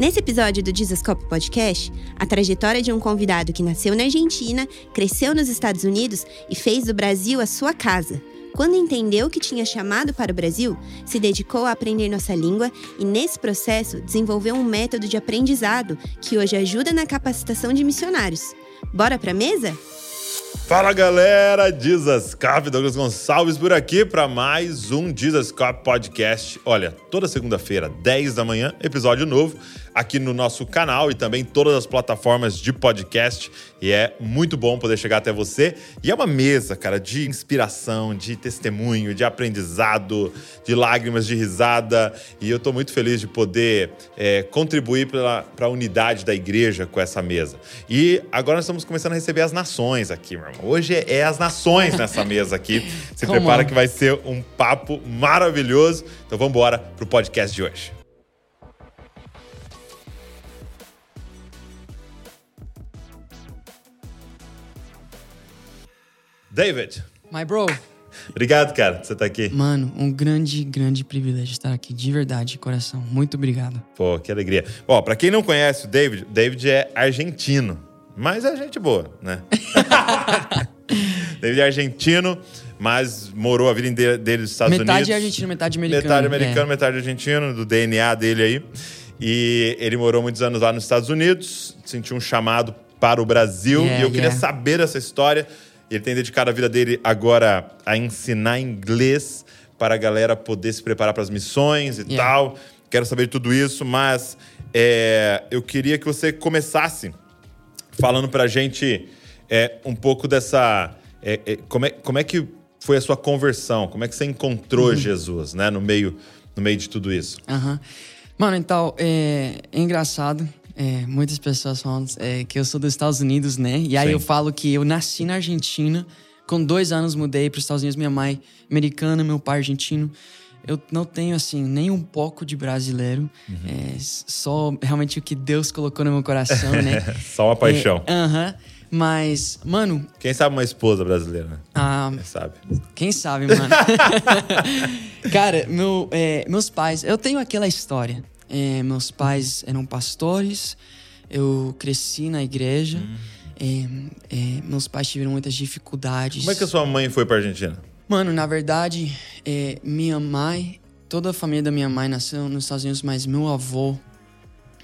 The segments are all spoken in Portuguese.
Nesse episódio do Jesuscope Podcast, a trajetória de um convidado que nasceu na Argentina, cresceu nos Estados Unidos e fez do Brasil a sua casa. Quando entendeu que tinha chamado para o Brasil, se dedicou a aprender nossa língua e, nesse processo, desenvolveu um método de aprendizado que hoje ajuda na capacitação de missionários. Bora pra mesa? Fala galera, Dizascap, Douglas Gonçalves por aqui para mais um Dizascap Podcast. Olha, toda segunda-feira, 10 da manhã, episódio novo aqui no nosso canal e também todas as plataformas de podcast. E é muito bom poder chegar até você. E é uma mesa, cara, de inspiração, de testemunho, de aprendizado, de lágrimas, de risada. E eu estou muito feliz de poder é, contribuir para a unidade da igreja com essa mesa. E agora nós estamos começando a receber as nações aqui, meu irmão. Hoje é as nações nessa mesa aqui. Se prepara que vai ser um papo maravilhoso. Então vamos embora pro podcast de hoje. David. My bro. Obrigado, cara, por você estar tá aqui. Mano, um grande, grande privilégio estar aqui, de verdade, de coração. Muito obrigado. Pô, que alegria. Bom, pra quem não conhece o David, David é argentino, mas é gente boa, né? David é argentino, mas morou a vida inteira dele nos Estados metade Unidos. Metade argentino, metade americano. Metade americano, é. metade argentino, do DNA dele aí. E ele morou muitos anos lá nos Estados Unidos, sentiu um chamado para o Brasil. Yeah, e eu queria yeah. saber essa história ele tem dedicado a vida dele agora a ensinar inglês para a galera poder se preparar para as missões e yeah. tal. Quero saber de tudo isso, mas é, eu queria que você começasse falando para a gente é, um pouco dessa. É, é, como, é, como é que foi a sua conversão? Como é que você encontrou uhum. Jesus, né? No meio, no meio de tudo isso. Uhum. Mano, então, é, é engraçado é, muitas pessoas falam é, que eu sou dos Estados Unidos, né? E aí Sim. eu falo que eu nasci na Argentina. Com dois anos mudei para os Estados Unidos. Minha mãe americana, meu pai argentino. Eu não tenho, assim, nem um pouco de brasileiro. Uhum. É, só realmente o que Deus colocou no meu coração, né? só uma paixão. É, aham. Uh -huh. Mas, mano. Quem sabe uma esposa brasileira? Ah. Quem sabe? Quem sabe, mano? Cara, meu, é, meus pais. Eu tenho aquela história. É, meus pais eram pastores, eu cresci na igreja. Hum. É, é, meus pais tiveram muitas dificuldades. Como é que a sua mãe foi para Argentina? Mano, na verdade, é, minha mãe, toda a família da minha mãe nasceu nos Estados Unidos, mas meu avô,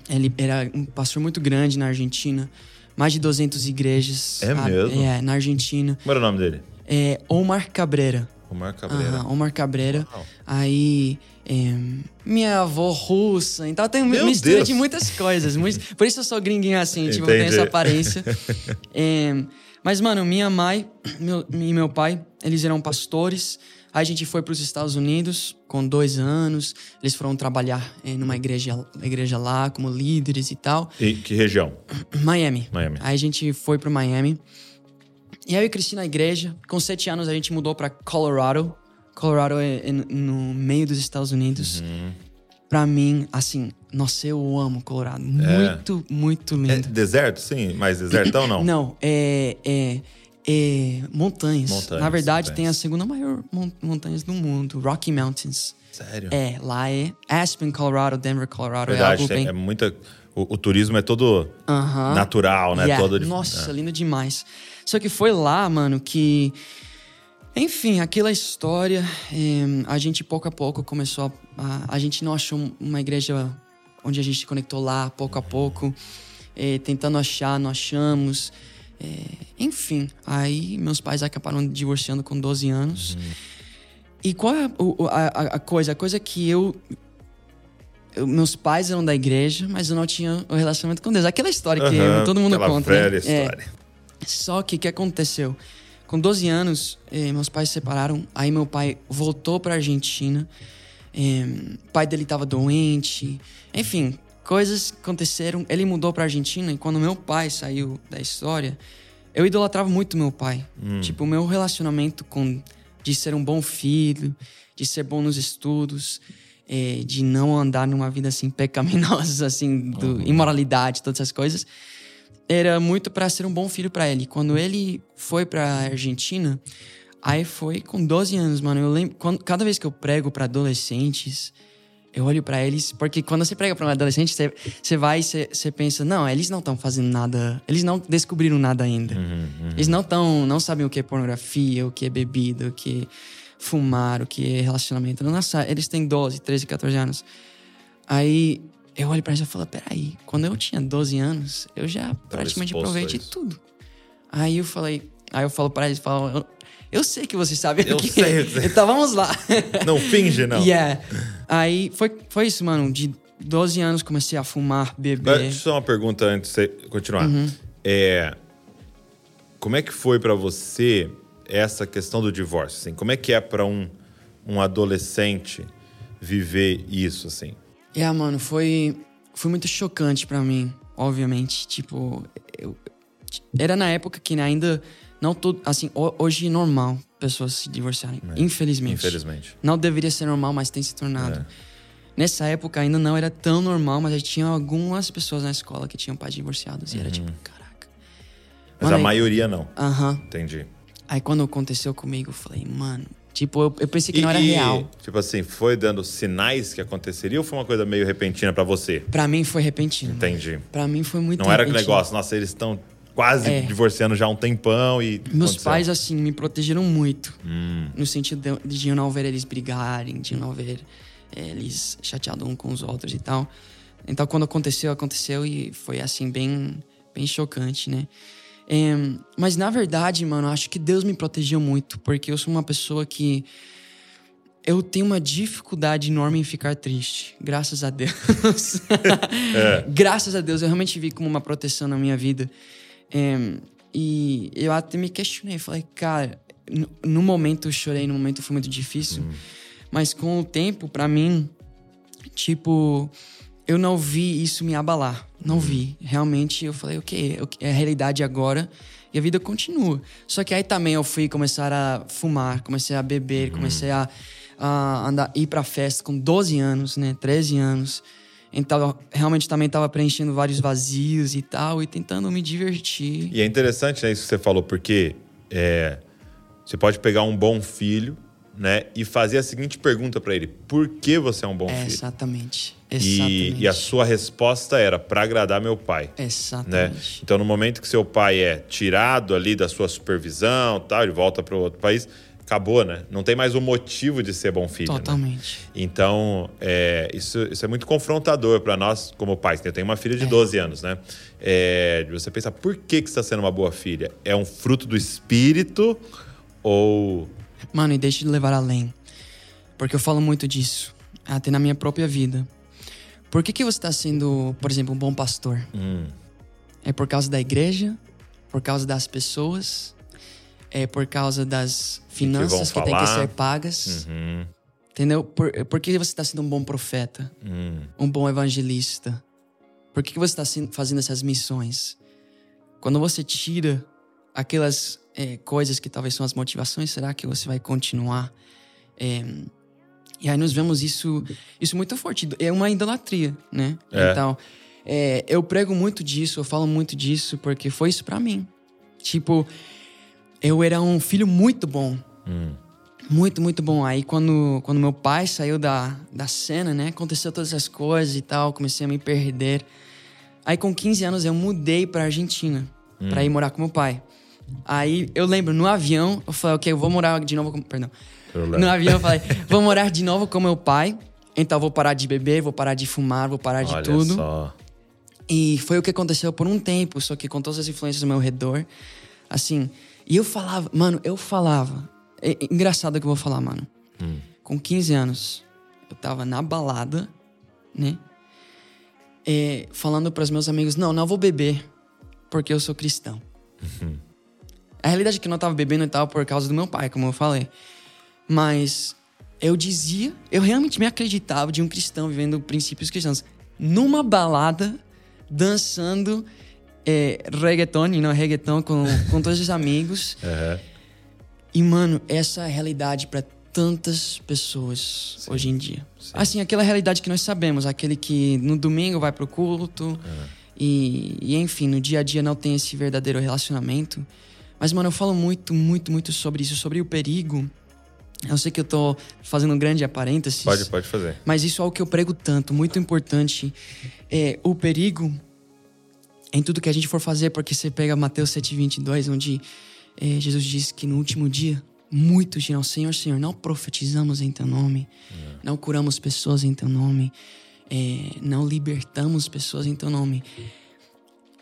ele era um pastor muito grande na Argentina, mais de 200 igrejas. É mesmo? É, na Argentina. Como era o nome dele? É Omar Cabrera. Omar Cabreira. Uhum, Omar Cabreira. Uau. Aí, é, minha avó russa. Então tem Meu mistura Deus. de muitas coisas. por isso eu sou gringuinho assim, tipo, eu tenho essa aparência. é, mas, mano, minha mãe meu, e meu pai, eles eram pastores. Aí a gente foi para os Estados Unidos com dois anos. Eles foram trabalhar é, numa igreja, igreja lá como líderes e tal. E que região? Miami. Miami. Aí a gente foi para Miami. E aí eu cresci na igreja. Com sete anos a gente mudou para Colorado. Colorado é, é, no meio dos Estados Unidos. Uhum. Pra mim, assim, nossa, eu amo Colorado. É. Muito, é. muito lindo. É deserto, sim? Mas desertão não? não, é, é, é montanhas. montanhas. Na verdade, montanhas. tem a segunda maior montanhas do mundo, Rocky Mountains. Sério? É, lá é Aspen, Colorado, Denver, Colorado. É verdade, é, bem... é muita o, o turismo é todo uhum. natural, né? Yeah. Todo Nossa, é. lindo demais. Só que foi lá, mano, que. Enfim, aquela história, é, a gente pouco a pouco começou a, a, a. gente não achou uma igreja onde a gente se conectou lá, pouco a pouco, é, tentando achar, não achamos. É, enfim, aí meus pais acabaram divorciando com 12 anos. Uhum. E qual é a, a, a, coisa? A coisa que eu eu, meus pais eram da igreja, mas eu não tinha o um relacionamento com Deus. Aquela história que uhum, todo mundo conta. Né? Velha né? história. É. Só que o que aconteceu? Com 12 anos, eh, meus pais se separaram. Aí meu pai voltou para Argentina. Eh, o pai dele estava doente. Enfim, coisas aconteceram. Ele mudou para Argentina e quando meu pai saiu da história, eu idolatrava muito meu pai. Hum. Tipo, o meu relacionamento com de ser um bom filho, de ser bom nos estudos é, de não andar numa vida assim pecaminosa, assim, do, uhum. imoralidade, todas essas coisas, era muito para ser um bom filho para ele. Quando ele foi para Argentina, aí foi com 12 anos, mano. Eu lembro, quando, cada vez que eu prego para adolescentes, Eu olho pra eles, porque quando você prega pra um adolescente, você, você vai e você, você pensa, não, eles não estão fazendo nada, eles não descobriram nada ainda. Eles não estão, não sabem o que é pornografia, o que é bebida, o que é fumar, o que é relacionamento. Nossa, eles têm 12, 13, 14 anos. Aí eu olho pra eles e falo, peraí, quando eu tinha 12 anos, eu já praticamente exposto a provei de isso. tudo. Aí eu falei, aí eu falo pra eles, falo, eu, eu sei que você sabe Eu o que sei, eu sei. Então vamos lá. Não finge, não. Yeah. Aí foi, foi isso, mano. De 12 anos comecei a fumar, Mas beber. Deixa eu só uma pergunta antes de você continuar. Uhum. É, como é que foi pra você essa questão do divórcio? Assim? Como é que é pra um, um adolescente viver isso, assim? Yeah, mano, foi, foi muito chocante pra mim, obviamente. Tipo, eu, era na época que ainda não todo. Assim, ho- hoje é normal pessoas se divorciarem. Infelizmente. Infelizmente. Não deveria ser normal, mas tem se tornado. É. Nessa época ainda não era tão normal, mas já tinha algumas pessoas na escola que tinham pais divorciados. E era tipo, caraca. Mas Mano, a aí- maioria não. Aham. Entendi. Aí quando aconteceu comigo, eu falei, mano. Tipo, eu, eu pensei que E- não era real. Tipo assim, foi dando sinais que aconteceria ou foi uma coisa meio repentina pra você? Pra mim foi repentino. Entendi. Pra mim foi muito Não era aquele repentino. negócio, nossa, eles estão quase É. divorciando já há um tempão e. Meus aconteceu. pais, assim, me protegeram muito. Hum. No sentido de, de não ver eles brigarem, de não ver eh, eles chateados um com os outros e tal. Então, quando aconteceu, aconteceu e foi, assim, bem, bem chocante, né? Em, mas, na verdade, mano, acho que Deus me protegeu muito, porque eu sou uma pessoa que. Eu tenho uma dificuldade enorme em ficar triste. Graças a Deus. Graças a Deus, eu realmente vi como uma proteção na minha vida. Em, e eu até me questionei. Falei, cara, no, no momento eu chorei, no momento foi muito difícil. Mas com o tempo, pra mim, tipo, eu não vi isso me abalar. Não vi. Realmente eu falei, ok, ok, é a realidade agora e a vida continua. Só que aí também eu fui começar a fumar, comecei a beber, comecei a, a andar, ir pra festa com 12 anos, né? 13 anos. Então, realmente também tava preenchendo vários vazios e tal, e tentando me divertir. E é interessante né, isso que você falou, porque é, você pode pegar um bom filho, né, e fazer a seguinte pergunta pra ele: por que você é um bom É, filho? exatamente. Exatamente. E, e a sua resposta era para agradar meu pai. Né? Exatamente. Então, no momento que seu pai é tirado ali da sua supervisão, tal, ele volta para outro país, acabou, né? Não tem mais o motivo de ser bom filho. né? Totalmente. Então, é, isso, isso é muito confrontador para nós como pais. Eu tenho uma filha de 12 anos, né? É, você pensar, por que, que você está sendo uma boa filha? É um fruto do espírito ou... Mano, e deixa de levar além. Porque eu falo muito disso. Até na minha própria vida. Por que, que você está sendo, por exemplo, um bom pastor? Hum, É por causa da igreja? Por causa das pessoas? É por causa das finanças que, vão têm que ser pagas? uhum, Entendeu? Por, por que você está sendo um bom profeta? hum, Um bom evangelista? Por que, que você está fazendo essas missões? Quando você tira aquelas é, coisas que talvez são as motivações, será que você vai continuar? É, e aí nós vemos isso, isso muito forte. É uma idolatria, né? É. Então, é, eu prego muito disso, eu falo muito disso, porque foi isso pra mim. Tipo, eu era um filho muito bom. hum. Muito, muito bom. Aí quando, quando meu pai saiu da, da cena, né? Aconteceu todas essas coisas e tal, comecei a me perder. Aí com 15 anos eu mudei pra Argentina, pra ir morar com meu pai. Aí eu lembro, no avião, eu falei, ok, eu vou morar de novo com... Perdão. No avião eu falei, vou morar de novo com meu pai. Então eu vou parar de beber, vou parar de fumar, vou parar de Olha tudo. só. E foi o que aconteceu por um tempo, só que com todas as influências ao meu redor. Assim, e eu falava, mano, eu falava. É é engraçado o que eu vou falar, mano. Com 15 anos, eu tava na balada, né? É, falando pros meus amigos: não, não vou beber, porque eu sou cristão. A realidade é que eu não tava bebendo e tal por causa do meu pai, como eu falei. Mas eu dizia, eu realmente me acreditava de um cristão vivendo princípios cristãos. Numa balada, dançando é, reggaeton, não reggaeton, com, com todos os amigos. Aham. E, mano, essa é a realidade pra tantas pessoas hoje em dia. Assim, aquela realidade que nós sabemos, aquele que no domingo vai pro culto e, e, enfim, no dia a dia não tem esse verdadeiro relacionamento. Mas, mano, eu falo muito, muito, muito sobre isso, sobre o perigo Eu sei que eu tô fazendo um grande parênteses. Pode, pode fazer. Mas isso é o que eu prego tanto, muito importante. É o perigo em tudo que a gente for fazer, porque você pega Mateus 7,22, onde é, Jesus diz que no último dia muitos dirão: Senhor, Senhor, não profetizamos em teu nome, é. não curamos pessoas em teu nome, é, não libertamos pessoas em teu nome.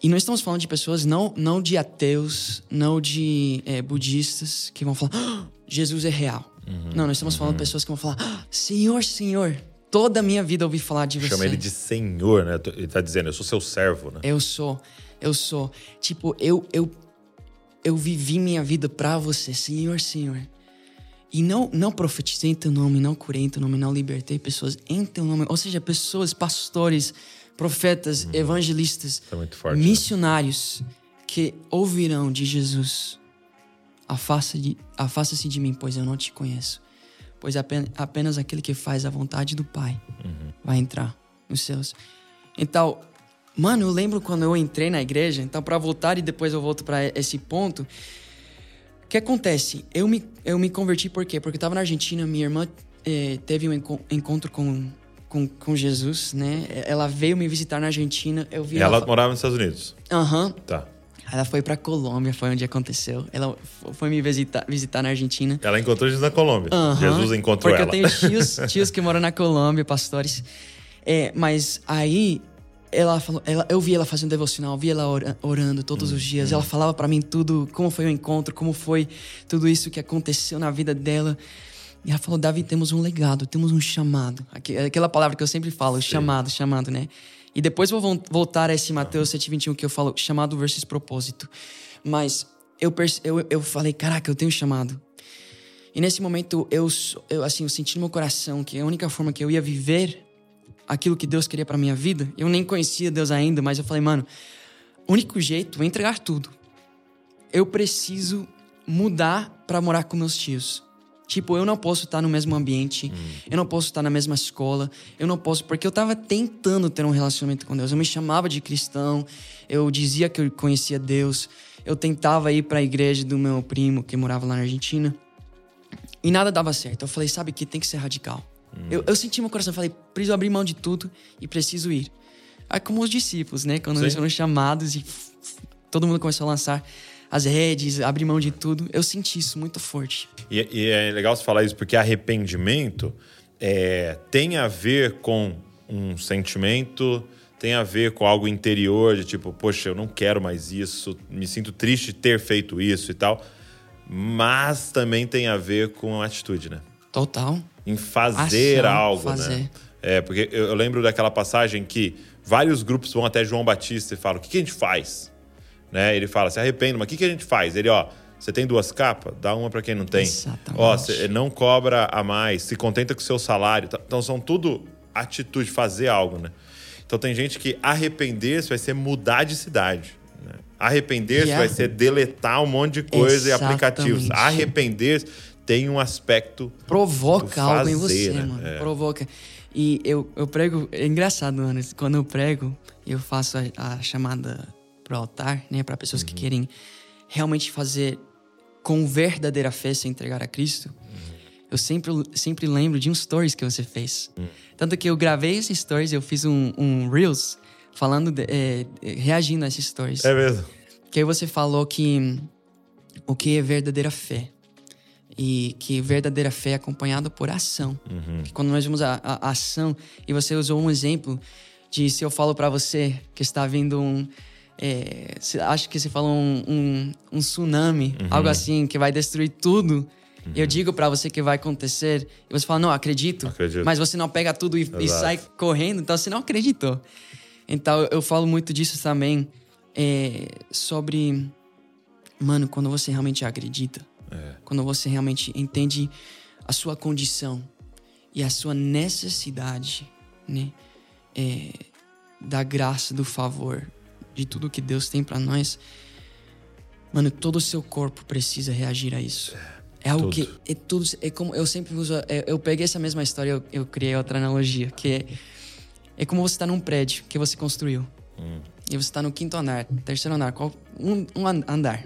E nós estamos falando de pessoas não, não de ateus, não de é, budistas que vão falar: ah, Jesus é real. Uhum, não, nós estamos uhum. falando de pessoas que vão falar: ah, Senhor, Senhor, toda a minha vida eu ouvi falar de você. Chama ele de Senhor, né? Ele tá dizendo: Eu sou seu servo, né? Eu sou, eu sou. Tipo, eu, eu, eu vivi minha vida para você, Senhor, Senhor. E não, não profetizei em teu nome, não curei em teu nome, não libertei pessoas em teu nome. Ou seja, pessoas, pastores, profetas, hum. evangelistas, é forte, né? missionários né? que ouvirão de Jesus: Afasta-se de, afasta de mim, pois eu não te conheço. Pois apenas, apenas aquele que faz a vontade do Pai uhum. vai entrar nos céus. Então, mano, eu lembro quando eu entrei na igreja. Então, para voltar e depois eu volto para esse ponto. O que acontece? Eu me, eu me converti por quê? Porque eu tava na Argentina, minha irmã eh, teve um encontro com com, com Jesus, né? Ela veio me visitar na Argentina. Eu vi ela, ela morava nos Estados Unidos. Aham. Uhum. Tá. Ela foi pra Colômbia, foi onde aconteceu. Ela foi me visitar, visitar na Argentina. Ela encontrou Jesus na Colômbia. Uhum, Jesus encontrou porque ela. Porque eu tenho tios, tios que moram na Colômbia, pastores. É, mas aí ela falou, ela, eu vi ela fazendo devocional, vi ela orando todos hum, os dias. Hum. Ela falava para mim tudo, como foi o encontro, como foi tudo isso que aconteceu na vida dela. E ela falou: Davi, temos um legado, temos um chamado. Aquela palavra que eu sempre falo, Sim. chamado, chamado, né? E depois vou voltar a esse Mateus 7,21 que eu falo, chamado versus propósito. Mas eu, eu, eu falei: caraca, eu tenho chamado. E nesse momento eu, eu, assim, eu senti no meu coração que a única forma que eu ia viver aquilo que Deus queria para minha vida, eu nem conhecia Deus ainda, mas eu falei, mano, o único jeito é entregar tudo. Eu preciso mudar para morar com meus tios. Tipo, eu não posso estar no mesmo ambiente, hum. eu não posso estar na mesma escola, eu não posso, porque eu estava tentando ter um relacionamento com Deus. Eu me chamava de cristão, eu dizia que eu conhecia Deus, eu tentava ir para a igreja do meu primo que morava lá na Argentina e nada dava certo. Eu falei, sabe que tem que ser radical. Hum. Eu, eu senti meu coração, falei, preciso abrir mão de tudo e preciso ir. Aí, como os discípulos, né? Quando Sim. eles foram chamados e todo mundo começou a lançar as redes, abrir mão de tudo. Eu senti isso muito forte. E, e é legal você falar isso porque arrependimento é, tem a ver com um sentimento, tem a ver com algo interior de tipo, poxa, eu não quero mais isso, me sinto triste de ter feito isso e tal. Mas também tem a ver com a atitude, né? Total. Em fazer Ação, algo, fazer. né? É, porque eu, eu lembro daquela passagem que vários grupos vão até João Batista e falam: o que, que a gente faz? né? Ele fala, se arrependa, mas o que, que a gente faz? Ele, ó, você tem duas capas? Dá uma para quem não tem. Exatamente. Ó, você não cobra a mais, se contenta com o seu salário. Então são tudo atitude, fazer algo, né? Então tem gente que arrepender-se vai ser mudar de cidade. Né? Arrepender-se yeah. vai ser deletar um monte de coisa Exatamente. e aplicativos. Arrepender-se tem um aspecto. Provoca algo em você, né? mano. É. Provoca. E eu, eu prego. É engraçado, mano. Quando eu prego, eu faço a, a chamada para o altar, né, para pessoas uhum. que querem realmente fazer com verdadeira fé se entregar a Cristo. Uhum. Eu sempre, sempre lembro de uns stories que você fez. Uhum. Tanto que eu gravei esses stories, eu fiz um, um Reels falando, de, é, reagindo a esses stories. É mesmo. Que aí você falou que o que é verdadeira fé. E que verdadeira fé é acompanhada por ação. Uhum. Que quando nós vemos a, a, a ação, e você usou um exemplo de se eu falo para você que está vindo um é, acho que você falou um, um, um tsunami, uhum. algo assim, que vai destruir tudo. Uhum. Eu digo para você que vai acontecer, e você fala, não, acredito. acredito. Mas você não pega tudo e, e, sai correndo, então você não acreditou. Então eu falo muito disso também, é, sobre, mano, quando você realmente acredita, é. quando você realmente entende a sua condição e a sua necessidade, né? É, da graça, do favor, de tudo que Deus tem para nós, mano, todo o seu corpo precisa reagir a isso. É algo tudo. que é tudo é como eu sempre uso, é, eu peguei essa mesma história, eu, eu criei outra analogia, que é, é como você está num prédio que você construiu. Hum. E você está no quinto andar, terceiro andar, qual, um, um andar.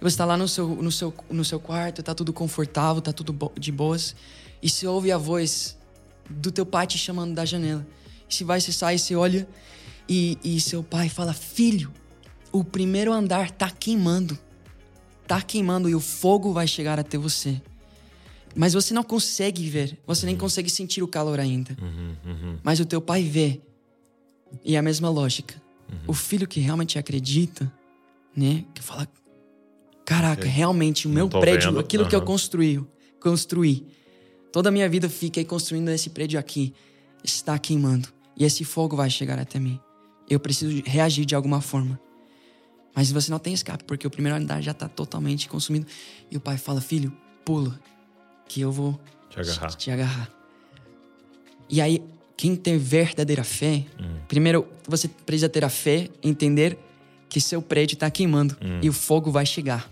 E você tá lá no seu, no seu, no seu quarto, tá tudo confortável, tá tudo bo- de boas. E você ouve a voz do teu pai te chamando da janela. E você vai, você sai, você olha e, e seu pai fala: Filho, o primeiro andar tá queimando. Tá queimando e o fogo vai chegar até você. Mas você não consegue ver, você nem consegue sentir o calor ainda. Mas o teu pai vê. E é a mesma lógica. O filho que realmente acredita, né? Que fala: Caraca, realmente o meu prédio, vendo, aquilo que eu aham. construí, construí. Toda a minha vida fiquei construindo esse prédio aqui. Está queimando. E esse fogo vai chegar até mim. Eu preciso reagir de alguma forma. Mas você não tem escape, porque o primeiro andar já está totalmente consumido. E o pai fala: Filho, pula, que eu vou Te agarrar. te agarrar. E aí, quem tem verdadeira fé, Hum. primeiro você precisa ter a fé, entender que seu prédio está queimando Hum. e o fogo vai chegar.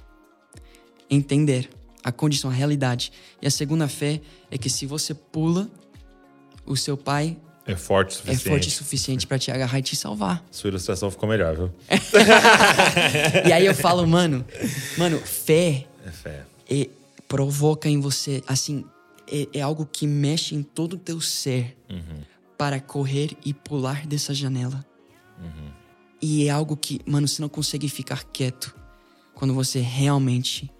Entender a condição, a realidade. E a segunda fé é que se você pula, o seu pai É forte o é suficiente. forte o suficiente para te agarrar e te salvar. Sua ilustração ficou melhor, viu? e aí eu falo, mano, mano, fé É fé. é, provoca em você, assim, é, é algo que mexe em todo o teu ser para correr e pular dessa janela. E é algo que, mano, você não consegue ficar quieto quando você realmente,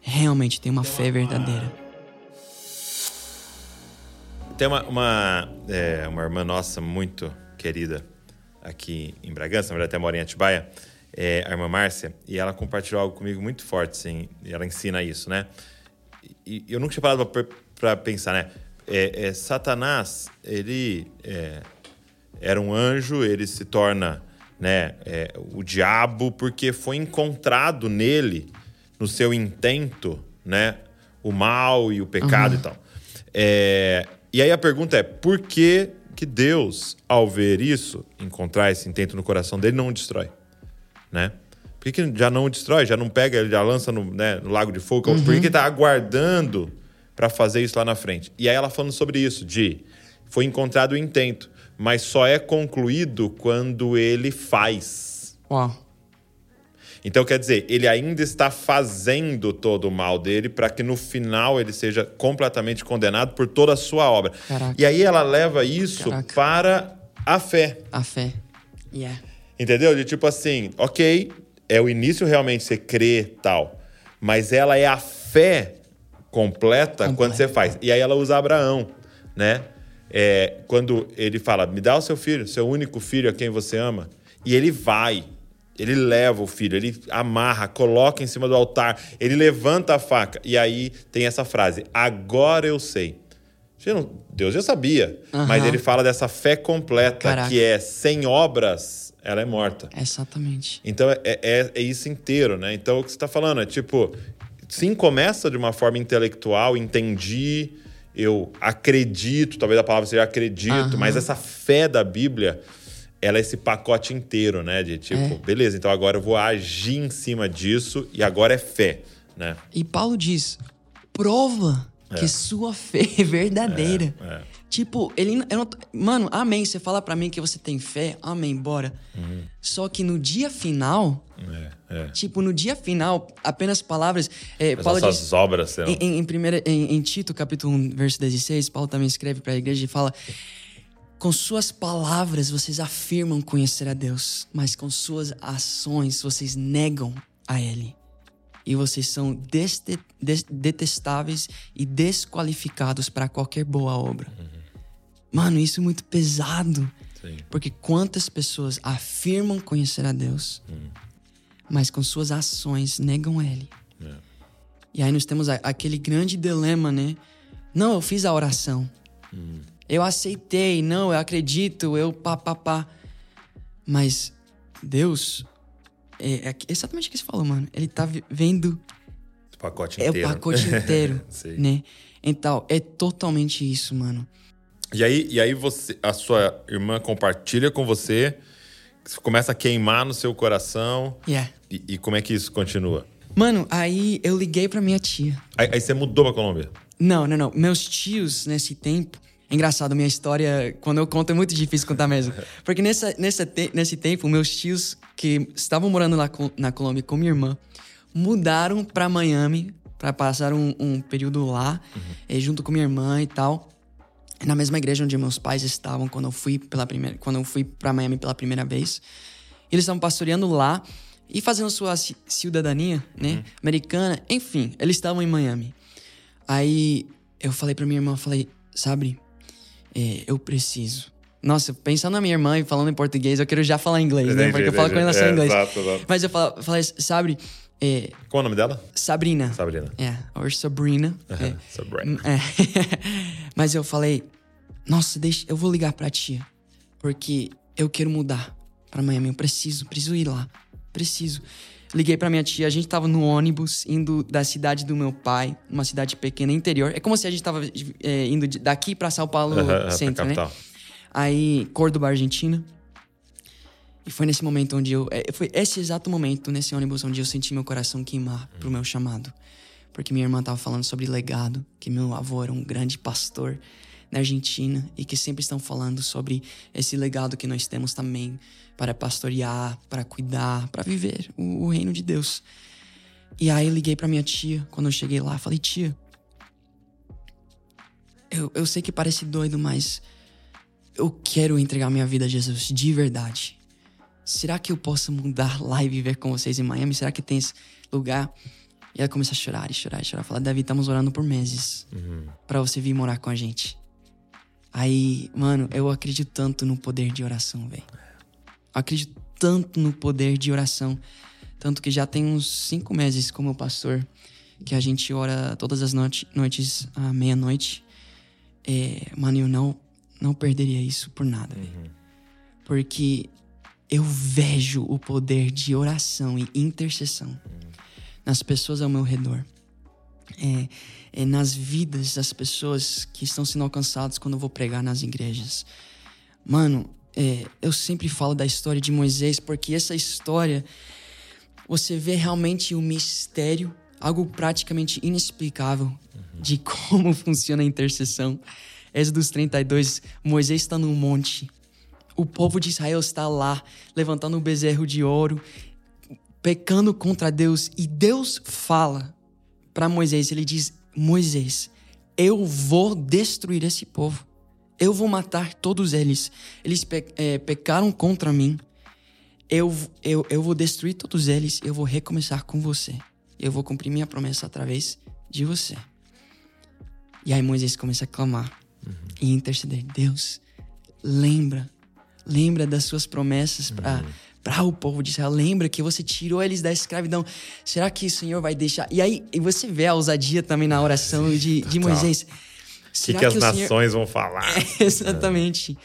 realmente tem uma fé verdadeira. Tem uma, uma, é, uma irmã nossa muito querida aqui em Bragança, na verdade até mora em Atibaia, é, a irmã Márcia, e ela compartilhou algo comigo muito forte, assim, e ela ensina isso, né? E, e eu nunca tinha parado pra, pra pensar, né? É, é, Satanás, ele é, era um anjo, ele se torna né, é, o diabo porque foi encontrado nele, no seu intento, né, o mal e o pecado e tal. É, e aí a pergunta é, por que que Deus, ao ver isso, encontrar esse intento no coração dele, não o destrói? Né? Por que, que já não o destrói? Já não pega, ele já lança no, né, no lago de fogo? Por que, que tá aguardando para fazer isso lá na frente? E aí ela falando sobre isso, de foi encontrado o intento, mas só é concluído quando ele faz. Uau. Então, quer dizer, ele ainda está fazendo todo o mal dele para que no final ele seja completamente condenado por toda a sua obra. Caraca. E aí ela leva isso Caraca. para a fé. A fé. Yeah. Entendeu? De tipo assim, ok, é o início realmente você crê tal, mas ela é a fé completa, Completa. quando você faz. E aí ela usa Abraão, né? É, quando ele fala, me dá o seu filho, seu único filho a quem você ama, e ele vai, ele leva o filho, ele amarra, coloca em cima do altar, ele levanta a faca, e aí tem essa frase, agora eu sei. Deus já sabia, mas Aham. ele fala dessa fé completa, Caraca. que é sem obras, ela é morta. Exatamente. Então é, é, é isso inteiro, né? Então o que você está falando é tipo, sim, começa de uma forma intelectual, entendi, eu acredito, talvez a palavra seja acredito, Aham. mas essa fé da Bíblia, ela é esse pacote inteiro, né? De tipo, É. beleza, então agora eu vou agir em cima disso e agora é fé, né? E Paulo diz: prova que sua fé é verdadeira. É. Tipo, ele. Não, mano, amém. Você fala pra mim que você tem fé, amém, bora. Só que no dia final, É, é. tipo, no dia final, apenas palavras. É, As Paulo diz. obras serão. Em, em, em primeira, em, em Tito, capítulo 1, verso 16, Paulo também escreve pra igreja e fala: Com suas palavras vocês afirmam conhecer a Deus, mas com suas ações vocês negam a Ele. E vocês são deste- des- detestáveis e desqualificados para qualquer boa obra. Mano, isso é muito pesado. Sim. Porque quantas pessoas afirmam conhecer a Deus, mas com suas ações negam Ele. É. E aí nós temos aquele grande dilema, né? Não, eu fiz a oração. Eu aceitei, não, eu acredito, eu pá, pá, pá. Mas Deus, é, é exatamente o que você falou, mano. Ele tá vendo Esse pacote é inteiro. o pacote inteiro, né? Então, é totalmente isso, mano. E aí, e aí você, a sua irmã compartilha com você, começa a queimar no seu coração. Yeah. E, e como é que isso continua? Mano, aí eu liguei pra minha tia. Aí, aí você mudou pra Colômbia. Não, não, não. Meus tios, nesse tempo. É engraçado, minha história, quando eu conto, é muito difícil contar mesmo. Porque nessa, nessa te- nesse tempo, meus tios, que estavam morando lá na Colômbia com minha irmã, mudaram para Miami para passar um, um, período lá, uhum. junto com minha irmã e tal. Na mesma igreja onde meus pais estavam quando eu fui pela primeira, quando eu fui para Miami pela primeira vez. Eles estavam pastoreando lá e fazendo sua cidadania, né, uhum. americana. Enfim, eles estavam em Miami. Aí eu falei para minha irmã, falei, sabe, é, eu preciso. Nossa, pensando na minha irmã e falando em português, eu quero já falar inglês, né? Porque eu falo com ela só em é, inglês. Exato, exato. Mas eu falei, sabe, é, Qual o nome dela? Sabrina. Sabrina. É, ou Sabrina. é. Sabrina. É. Mas eu falei, nossa, deixa, eu vou ligar pra tia. Porque eu quero mudar pra Miami. Eu preciso, preciso ir lá. Preciso. Liguei pra minha tia, a gente tava no ônibus, indo da cidade do meu pai, uma cidade pequena, interior. É como se a gente tava é, indo daqui pra São Paulo, centro, né? Aí, Córdoba, Argentina. E foi nesse momento onde eu. É, foi esse exato momento, nesse ônibus, onde eu senti meu coração queimar pro meu chamado. Porque minha irmã tava falando sobre legado, que meu avô era um grande pastor na Argentina e que sempre estão falando sobre esse legado que nós temos também para pastorear, para cuidar, para viver o, o, reino de Deus. E aí liguei para minha tia quando eu cheguei lá, falei: "Tia, eu, eu sei que parece doido, mas eu quero entregar minha vida a Jesus de verdade será que eu posso mudar lá e viver com vocês em Miami? Será que tem esse lugar? E ela começa a chorar e chorar e chorar. Fala, Davi, estamos orando por meses uhum. para você vir morar com a gente. Aí, mano, eu acredito tanto no poder de oração, velho. Acredito tanto no poder de oração. Tanto que já tem uns cinco meses como pastor que a gente ora todas as noites, noites à meia-noite. É, mano, eu não, não perderia isso por nada, velho. Uhum. Porque eu vejo o poder de oração e intercessão nas pessoas ao meu redor. É, é, nas vidas das pessoas que estão sendo alcançadas quando eu vou pregar nas igrejas. Mano, é, eu sempre falo da história de Moisés porque essa história você vê realmente o mistério, algo praticamente inexplicável uhum. de como funciona a intercessão. Êxodo 32, Moisés está num monte o povo de Israel está lá, levantando um bezerro de ouro, pecando contra Deus, e Deus fala para Moisés: Ele diz, Moisés, eu vou destruir esse povo. Eu vou matar todos eles. Eles pe é, pecaram contra mim. Eu, eu, eu vou destruir todos eles. Eu vou recomeçar com você. Eu vou cumprir minha promessa através de você. E aí Moisés começa a clamar uhum. e interceder. Deus, lembra Lembra das suas promessas para uhum. Para o povo de Israel. Lembra que você tirou eles da escravidão. Será que o Senhor vai deixar? E aí e você vê a ousadia também na oração de, de Moisés. O que, que, as nações Senhor... vão falar? É, exatamente.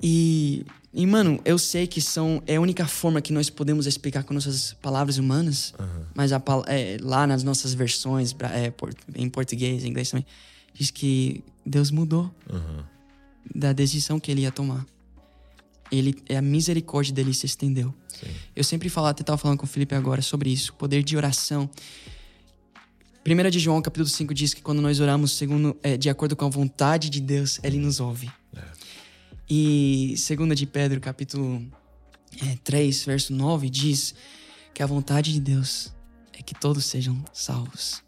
E, e, mano, eu sei que são é a única forma que nós podemos explicar com nossas palavras humanas, uhum. mas a, é, lá nas nossas versões, é, em português, em inglês também, diz que Deus mudou uhum. da decisão que ele ia tomar ele é a misericórdia dele se estendeu. Sim. Eu sempre falo, até estava falando com o Felipe agora sobre isso, o poder de oração. 1 de João, capítulo 5, diz que quando nós oramos segundo, é, de acordo com a vontade de Deus, Ele nos ouve. É. E 2 de Pedro, capítulo é, 3, verso 9, diz que a vontade de Deus é que todos sejam salvos.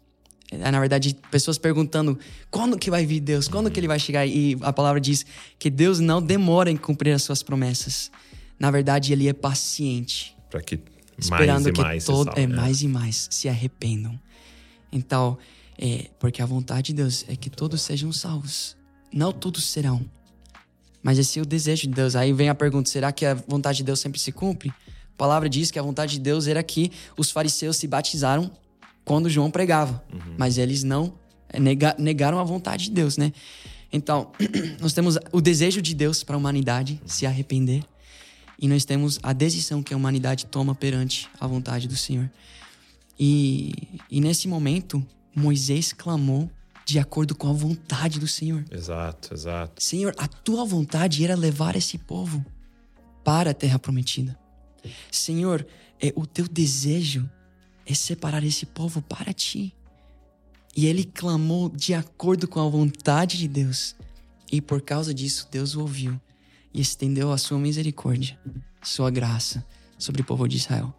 É, na verdade, pessoas perguntando quando que vai vir Deus, quando que ele vai chegar. E a palavra diz que Deus não demora em cumprir as suas promessas. Na verdade, ele é paciente. Para que esperando mais que mais todo, salve, é, né? mais e mais se arrependam. Então, é, porque a vontade de Deus é que todos sejam salvos. Não todos serão. Mas esse é o desejo de Deus. Aí vem a pergunta: será que a vontade de Deus sempre se cumpre? A palavra diz que a vontade de Deus era que os fariseus se batizaram quando João pregava. Uhum. Mas eles não é, nega, negaram a vontade de Deus, né? Então, nós temos o desejo de Deus para a humanidade se arrepender. E nós temos a decisão que a humanidade toma perante a vontade do Senhor. E, e nesse momento, Moisés clamou de acordo com a vontade do Senhor. Exato, exato. Senhor, a tua vontade era levar esse povo para a terra prometida. Senhor, é, o teu desejo é separar esse povo para ti. E ele clamou de acordo com a vontade de Deus. E por causa disso, Deus o ouviu e estendeu a sua misericórdia, sua graça sobre o povo de Israel.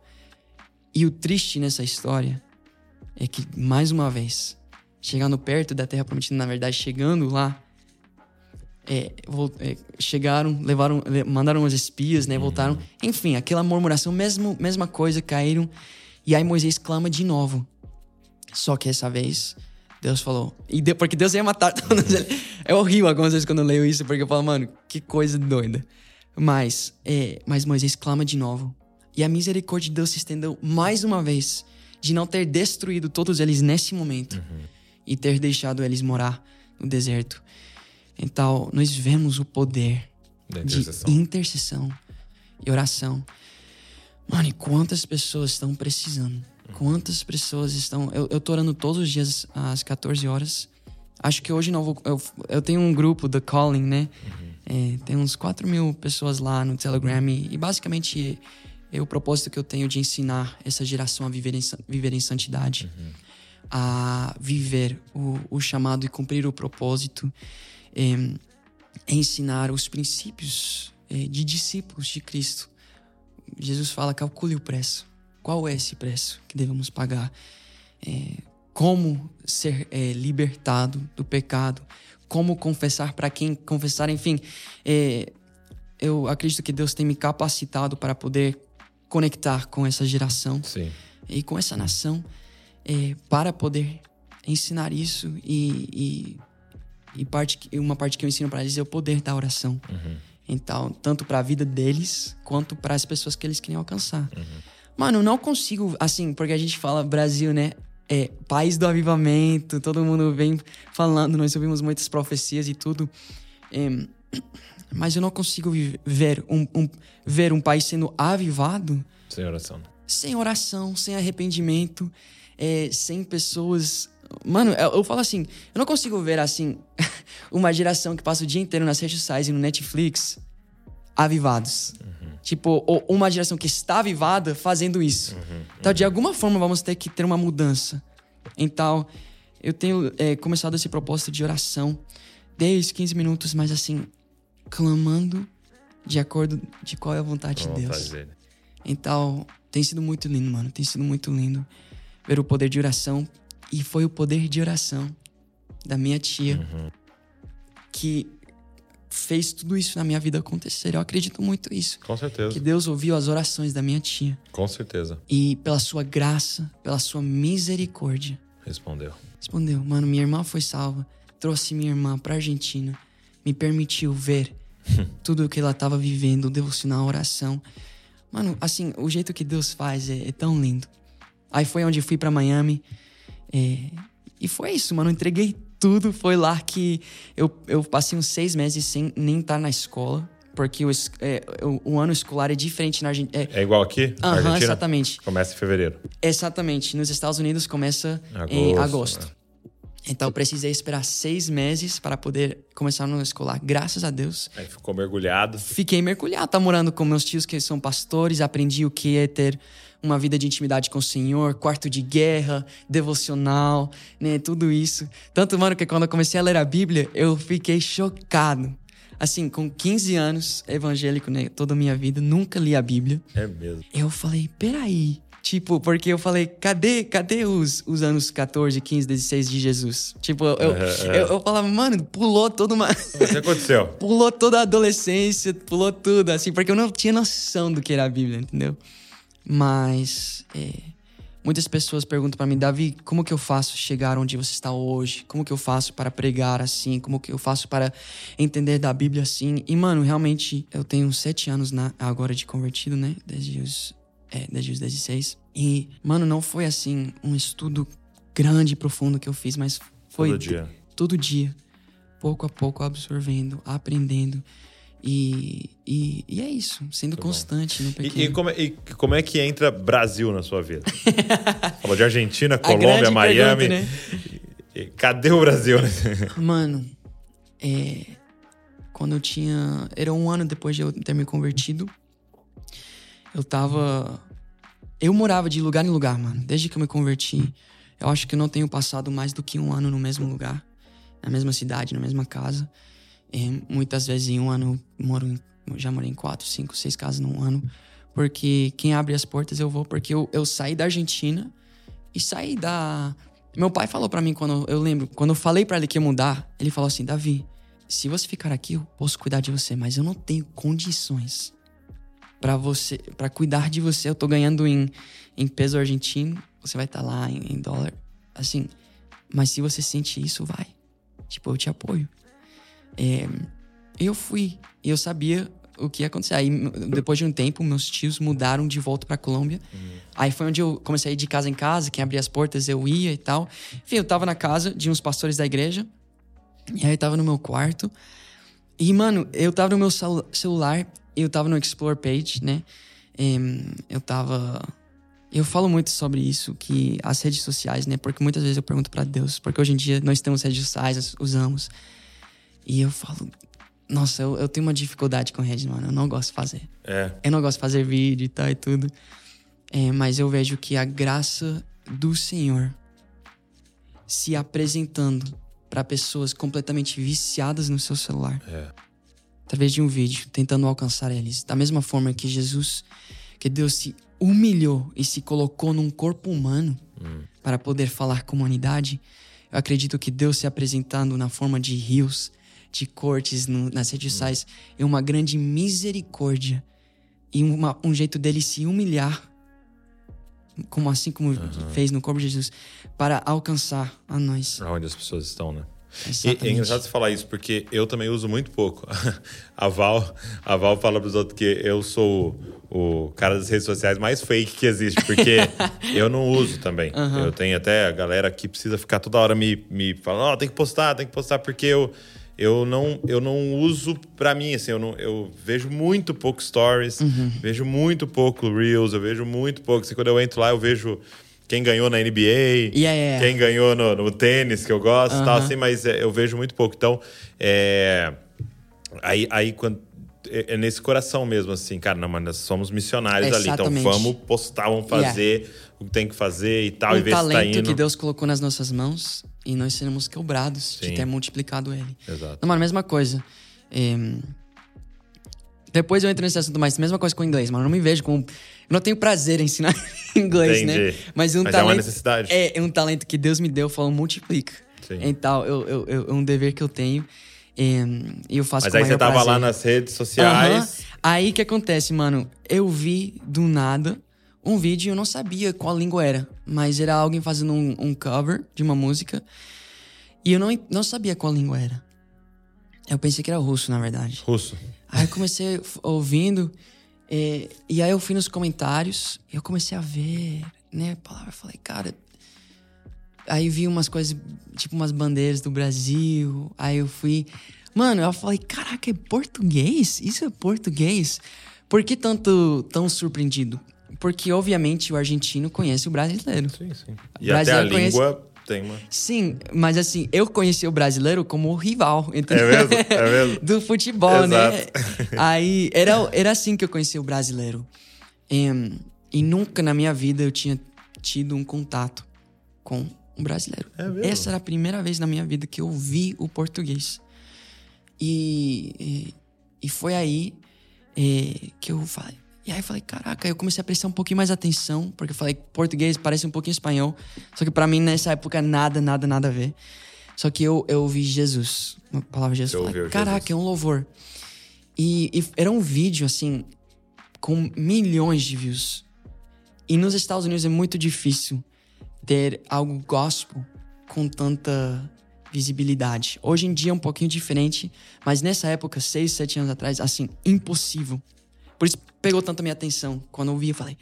E o triste nessa história é que, mais uma vez, chegando perto da Terra Prometida, na verdade, chegando lá, é, é, chegaram, levaram, le- mandaram os espias, né? Voltaram. Enfim, aquela murmuração, mesmo, mesma coisa, caíram. E aí Moisés clama de novo. Só que essa vez, Deus falou. E de- porque Deus ia matar todos eles. É horrível algumas vezes quando eu leio isso, porque eu falo, mano, que coisa doida. Mas, é, mas Moisés clama de novo. E a misericórdia de Deus se estendeu mais uma vez de não ter destruído todos eles nesse momento e ter deixado eles morar no deserto. Então, nós vemos o poder de intercessão e oração. Mano, e quantas pessoas estão precisando? Quantas pessoas estão. Eu, eu tô orando todos os dias às 14 horas. Acho que hoje não vou. Eu, eu tenho um grupo, The Calling, né? É, tem uns 4 mil pessoas lá no Telegram. E, e basicamente é o propósito que eu tenho de ensinar essa geração a viver em, viver em santidade. A viver o, o chamado e cumprir o propósito. É, ensinar os princípios eh, de discípulos de Cristo. Jesus fala: calcule o preço. Qual é esse preço que devemos pagar? Eh, como ser eh, libertado do pecado? Como confessar para quem confessar? Enfim, eh, eu acredito que Deus tem me capacitado para poder conectar com essa geração Sim. e com essa nação é, para poder ensinar isso e, e, e parte, uma parte que eu ensino para eles é o poder da oração. Então, tanto para a vida deles quanto para as pessoas que eles querem alcançar. Mano, eu não consigo, assim, porque a gente fala Brasil, né? É país do avivamento, todo mundo vem falando, nós ouvimos muitas profecias e tudo. É, mas eu não consigo ver um, um- ver um país sendo avivado Sem oração. sem oração, sem arrependimento, é, sem pessoas. Mano, eu, eu falo assim, eu não consigo ver assim uma geração que passa o dia inteiro nas redes sociais e no Netflix avivados. Tipo, ou uma geração que está avivada fazendo isso. Então, de alguma forma, vamos ter que ter uma mudança. Então, eu tenho é, começado esse propósito de oração, 10, 15 minutos, mas assim, clamando de acordo de qual é a vontade Com de Deus. vontade dele. Então, tem sido muito lindo, mano. Tem sido muito lindo ver o poder de oração. E foi o poder de oração da minha tia que fez tudo isso na minha vida acontecer. Eu acredito muito nisso. Com certeza. Que Deus ouviu as orações da minha tia. Com certeza. E pela sua graça, pela sua misericórdia, Respondeu. respondeu: Mano, minha irmã foi salva. Trouxe minha irmã pra Argentina. Me permitiu ver tudo o que ela tava vivendo, o devocional, a oração. Mano, assim, o jeito que Deus faz é, é tão lindo. Aí foi onde fui pra Miami. É, e foi isso, mano. Eu entreguei tudo. Foi lá que eu, eu passei uns seis meses sem nem estar na escola. Porque o, é, o, o ano escolar é diferente na Argentina. É, É igual aqui? na Aham, Argentina? exatamente. Começa em fevereiro. Exatamente. Nos Estados Unidos começa em Agosto, agosto. Então eu precisei esperar seis meses para poder começar no escolar. Graças a Deus. Aí ficou mergulhado. Fiquei mergulhado. Tá morando com meus tios que são pastores. Aprendi o que é ter uma vida de intimidade com o Senhor, quarto de guerra, devocional, né? Tudo isso. Tanto, mano, que quando eu comecei a ler a Bíblia, eu fiquei chocado. Assim, com 15 anos, evangélico, né? Toda a minha vida, nunca li a Bíblia. É mesmo. Eu falei, peraí. Tipo, porque eu falei, cadê, cadê os, os anos 14, 15, 16 de Jesus? Tipo, eu, eu, eu, eu falava, mano, pulou toda uma. O que aconteceu? pulou toda a adolescência, pulou tudo, assim, porque eu não tinha noção do que era a Bíblia, entendeu? Mas. é, muitas pessoas perguntam pra mim, Davi, como que eu faço chegar onde você está hoje? Como que eu faço para pregar assim? Como que eu faço para entender da Bíblia assim? E, mano, realmente, eu tenho sete anos na, agora de convertido, né? Desde os, é, desde os 16. E, mano, não foi assim um estudo grande e profundo que eu fiz, mas foi Todo dia. todo dia, pouco a pouco absorvendo, aprendendo. E, e, e é isso, sendo constante no E, pequeno. e como, é- e como é que entra Brasil na sua vida? Falou de Argentina, Colômbia, Miami. pergunta, né? E- e cadê o Brasil? Mano, é, quando eu tinha. Era um ano depois de eu ter me convertido. Eu tava. Eu morava de lugar em lugar, mano. Desde que eu me converti. Eu acho que eu não tenho passado mais do que um ano no mesmo lugar, na mesma cidade, na mesma casa. É, muitas vezes em um ano moro em, já morei em quatro, cinco, seis casas num ano. porque quem abre as portas eu vou, porque eu, eu saí da Argentina e saí da. Meu pai falou para mim quando eu lembro, quando eu falei para ele que ia mudar, ele falou assim: Davi, se você ficar aqui, eu posso cuidar de você, mas eu não tenho condições para você, para cuidar de você. Eu tô ganhando em, em peso argentino, você vai estar tá lá em, em dólar, assim. Mas se você sente isso, vai. Tipo, eu te apoio. É, eu fui. E eu sabia o que ia acontecer. Aí, depois de um tempo, meus tios mudaram de volta pra Colômbia. Uhum. Aí foi onde eu comecei a ir de casa em casa, quem abria as portas eu ia e tal. Enfim, eu tava na casa de uns pastores da igreja. E aí eu tava no meu quarto. E, mano, eu tava no meu celular, eu tava no Explore Page, né? eu tava. Eu falo muito sobre isso, que as redes sociais, né? Porque muitas vezes eu pergunto para Deus, porque hoje em dia nós temos redes sociais, usamos. E eu falo, nossa, eu, eu tenho uma dificuldade com redes, mano. Eu não gosto de fazer. É. Eu não gosto de fazer vídeo e tal e tudo. É, mas eu vejo que a graça do Senhor se apresentando para pessoas completamente viciadas no seu celular. É. Através de um vídeo, tentando alcançar eles. Da mesma forma que Jesus, que Deus se humilhou e se colocou num corpo humano hum. para poder falar com a humanidade, eu acredito que Deus se apresentando na forma de rios, de cortes no, nas redes sociais é uma grande misericórdia e uma, um jeito dele se humilhar, como assim como uhum. fez no corpo de Jesus, para alcançar a nós. Onde as pessoas estão, né? E, é engraçado você falar isso, porque eu também uso muito pouco. A Val, a Val fala pros outros que eu sou o, o cara das redes sociais mais fake que existe, porque eu não uso também. Uhum. Eu tenho até a galera que precisa ficar toda hora me, me falando, ó, oh, tem que postar, tem que postar, porque eu eu não, eu não uso para mim, assim, eu, não, eu vejo muito pouco stories, uhum. vejo muito pouco reels, eu vejo muito pouco. Assim, quando eu entro lá, eu vejo quem ganhou na NBA, yeah, yeah. quem ganhou no, no, tênis, que eu gosto uhum. tal, assim, mas é, eu vejo muito pouco. Então, é, aí, aí quando, é, é, nesse coração mesmo, assim, cara, não, mas nós somos missionários Exatamente. ali, então vamos postar, vamos fazer yeah. o que tem que fazer e tal, um e ver se tá indo. que Deus colocou nas nossas mãos e nós seremos quebrados Sim. de ter multiplicado ele. Exato. Não, mano, mesma coisa. É... Depois eu entro nesse assunto, mas mesma coisa com o inglês, mano. Eu não me vejo com. Eu não tenho prazer em ensinar inglês, né? Entendi. né? Mas, um mas talento, é uma necessidade. É, é um talento que Deus me deu, falou, multiplica. Sim. Então, eu, eu, eu, é um dever que eu tenho. E eu faço Mas aí você tava prazer. lá nas redes sociais. Uhum. Aí que acontece, mano? Eu vi do nada um vídeo e eu não sabia qual língua era. Mas era alguém fazendo um, um cover de uma música. E eu não, não sabia qual língua era. Eu pensei que era russo, na verdade. Russo. Aí eu comecei ouvindo, é, e aí eu fui nos comentários, e eu comecei a ver, né, a palavra, eu falei, cara. Aí vi umas coisas, tipo umas bandeiras do Brasil, aí eu fui. Mano, eu falei, caraca, é português? Isso é português? Por que tanto tão surpreendido? Porque, obviamente, o argentino conhece o brasileiro. Sim, sim. E até a conhece... língua tem uma. Sim, mas assim, eu conheci o brasileiro como rival, entendeu? É mesmo? É mesmo? Do futebol, né? Aí era, era assim que eu conheci o brasileiro. E, e nunca na minha vida eu tinha tido um contato com um brasileiro. É mesmo? Essa era a primeira vez na minha vida que eu vi o português. E, e, e foi aí é, que eu falei, e aí eu falei, caraca, eu comecei a prestar um pouquinho mais atenção, porque eu falei, português parece um pouquinho espanhol. Só que para mim nessa época nada, nada, nada a ver. Só que eu, eu ouvi Jesus, uma palavra Jesus. Eu falei, caraca, Jesus. é um louvor. E, e era um vídeo, assim, com milhões de views. E nos Estados Unidos é muito difícil ter algo gospel com tanta visibilidade. Hoje em dia é um pouquinho diferente, mas nessa época, seis, sete anos atrás, assim, impossível. Por isso pegou tanto minha atenção. Quando eu vi, eu falei,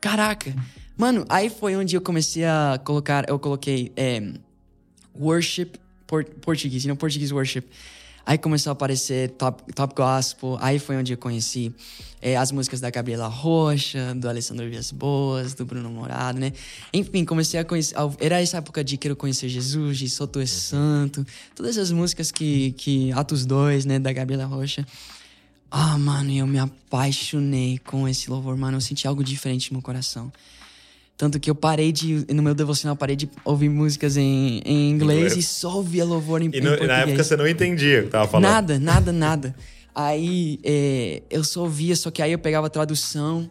caraca. Mano, aí foi onde eu comecei a colocar, eu coloquei é, worship por, português, não português worship. Aí começou a aparecer Top, top Gospel. Aí foi onde eu conheci é, as músicas da Gabriela Rocha, do Alessandro Vias Boas, do Bruno Morado, né? Enfim, comecei a conhecer. Era essa época de Quero Conhecer Jesus, de Sou Tu é Santo. Todas as músicas que, que. Atos 2, né? Da Gabriela Rocha. Ah, mano, eu me apaixonei com esse louvor, mano. Eu senti algo diferente no meu coração. Tanto que eu parei de. No meu devocional, parei de ouvir músicas em, em inglês, inglês, e só ouvia louvor em, e no, em na época você não entendia o que tava falando. Nada, nada, nada. aí é, eu só ouvia, só que aí eu pegava a tradução.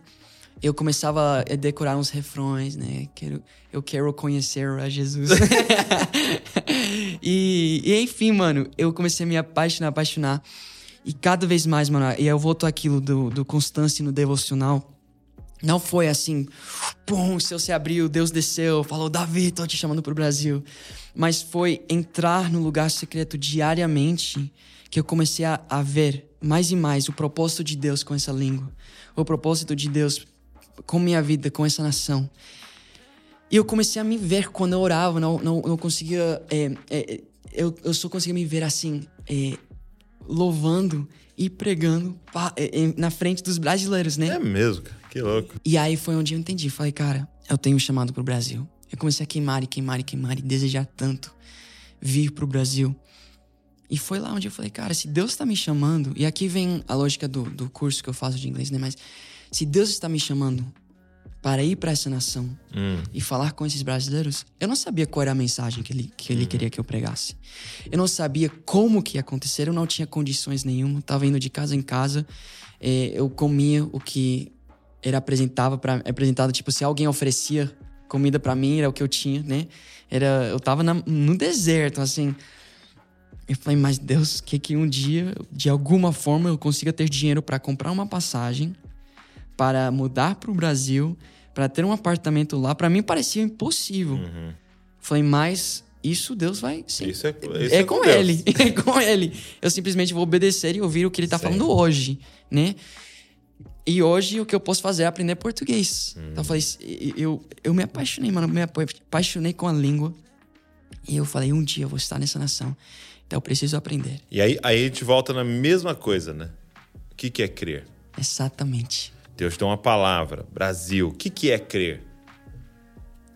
eu começava a decorar uns refrões, né? Quero, eu quero conhecer a Jesus. e, e, enfim, mano, eu comecei a me apaixonar, apaixonar. E cada vez mais, mano, e eu volto aquilo do, do constância no devocional. Não foi assim, pum, o céu se abriu, Deus desceu, falou, Davi, tô te chamando pro Brasil. Mas foi entrar no lugar secreto diariamente que eu comecei a, a ver mais e mais o propósito de Deus com essa língua. O propósito de Deus com minha vida, com essa nação. E eu comecei a me ver quando eu orava, não, não, não conseguia. É, é, eu, eu só conseguia me ver assim, é, louvando e pregando é, na frente dos brasileiros, né? É mesmo, que louco. E aí foi onde eu entendi. Falei, cara, eu tenho um chamado pro Brasil. Eu comecei a queimar e queimar e queimar e desejar tanto vir pro Brasil. E foi lá onde eu falei, cara, se Deus está me chamando, e aqui vem a lógica do, do curso que eu faço de inglês, né? Mas se Deus está me chamando para ir para essa nação hum. e falar com esses brasileiros, eu não sabia qual era a mensagem que ele, que ele hum. queria que eu pregasse. Eu não sabia como que ia acontecer, eu não tinha condições nenhuma, estava indo de casa em casa, eh, eu comia o que era apresentava para apresentado, tipo, se alguém oferecia comida para mim, era o que eu tinha, né? Era, eu tava na, no deserto, assim. Eu falei, mas Deus, que que um dia, de alguma forma, eu consiga ter dinheiro para comprar uma passagem para mudar para o Brasil, para ter um apartamento lá, para mim parecia impossível. Uhum. Falei, mas isso Deus vai. Sim, isso é, isso é, é com, com ele. é com ele. Eu simplesmente vou obedecer e ouvir o que ele está falando hoje, né? E hoje o que eu posso fazer é aprender português. Hum. Então eu falei, eu, eu me apaixonei, mano, me apaixonei com a língua. E eu falei, um dia eu vou estar nessa nação. Então eu preciso aprender. E aí, aí a gente volta na mesma coisa, né? O que, que é crer? Exatamente. Deus tem uma palavra. Brasil. O que, que é crer?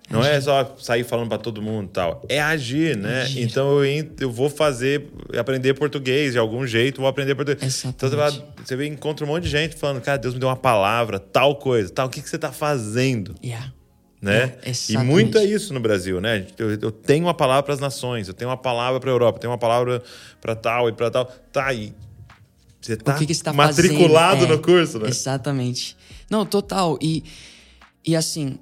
Não é só sair falando para todo mundo tal. É agir, né? Agir. Então eu, eu vou fazer, aprender português de algum jeito, vou aprender português. Então Exatamente. Então você, vê, encontra um monte de gente falando, cara, Deus me deu uma palavra, tal coisa, tal. O que, que você tá fazendo? Yeah. Né? E muito é isso no Brasil, né? Eu, eu tenho uma palavra para as nações, eu tenho uma palavra para a Europa, eu tenho uma palavra para tal e para tal. Tá, e você tá, o que que você tá matriculado fazendo? no curso, né? Exatamente. Não, total. E, e assim,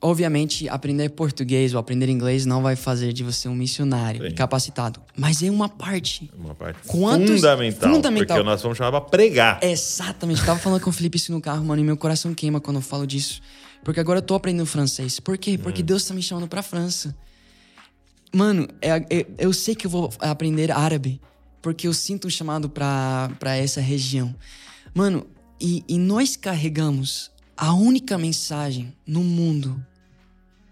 obviamente, aprender português ou aprender inglês não vai fazer de você um missionário Sim. capacitado. Mas é uma parte. Uma parte Quantos... fundamental. Fundamental. Porque nós vamos chamar pra pregar. Exatamente. Eu tava falando com o Felipe isso no carro, mano, e meu coração queima quando eu falo disso. Porque agora eu tô aprendendo francês. Por quê? Porque hum. Deus tá me chamando pra França. Mano, é, é, eu sei que eu vou aprender árabe porque eu sinto um chamado para essa região. Mano, e, e nós carregamos a única mensagem no mundo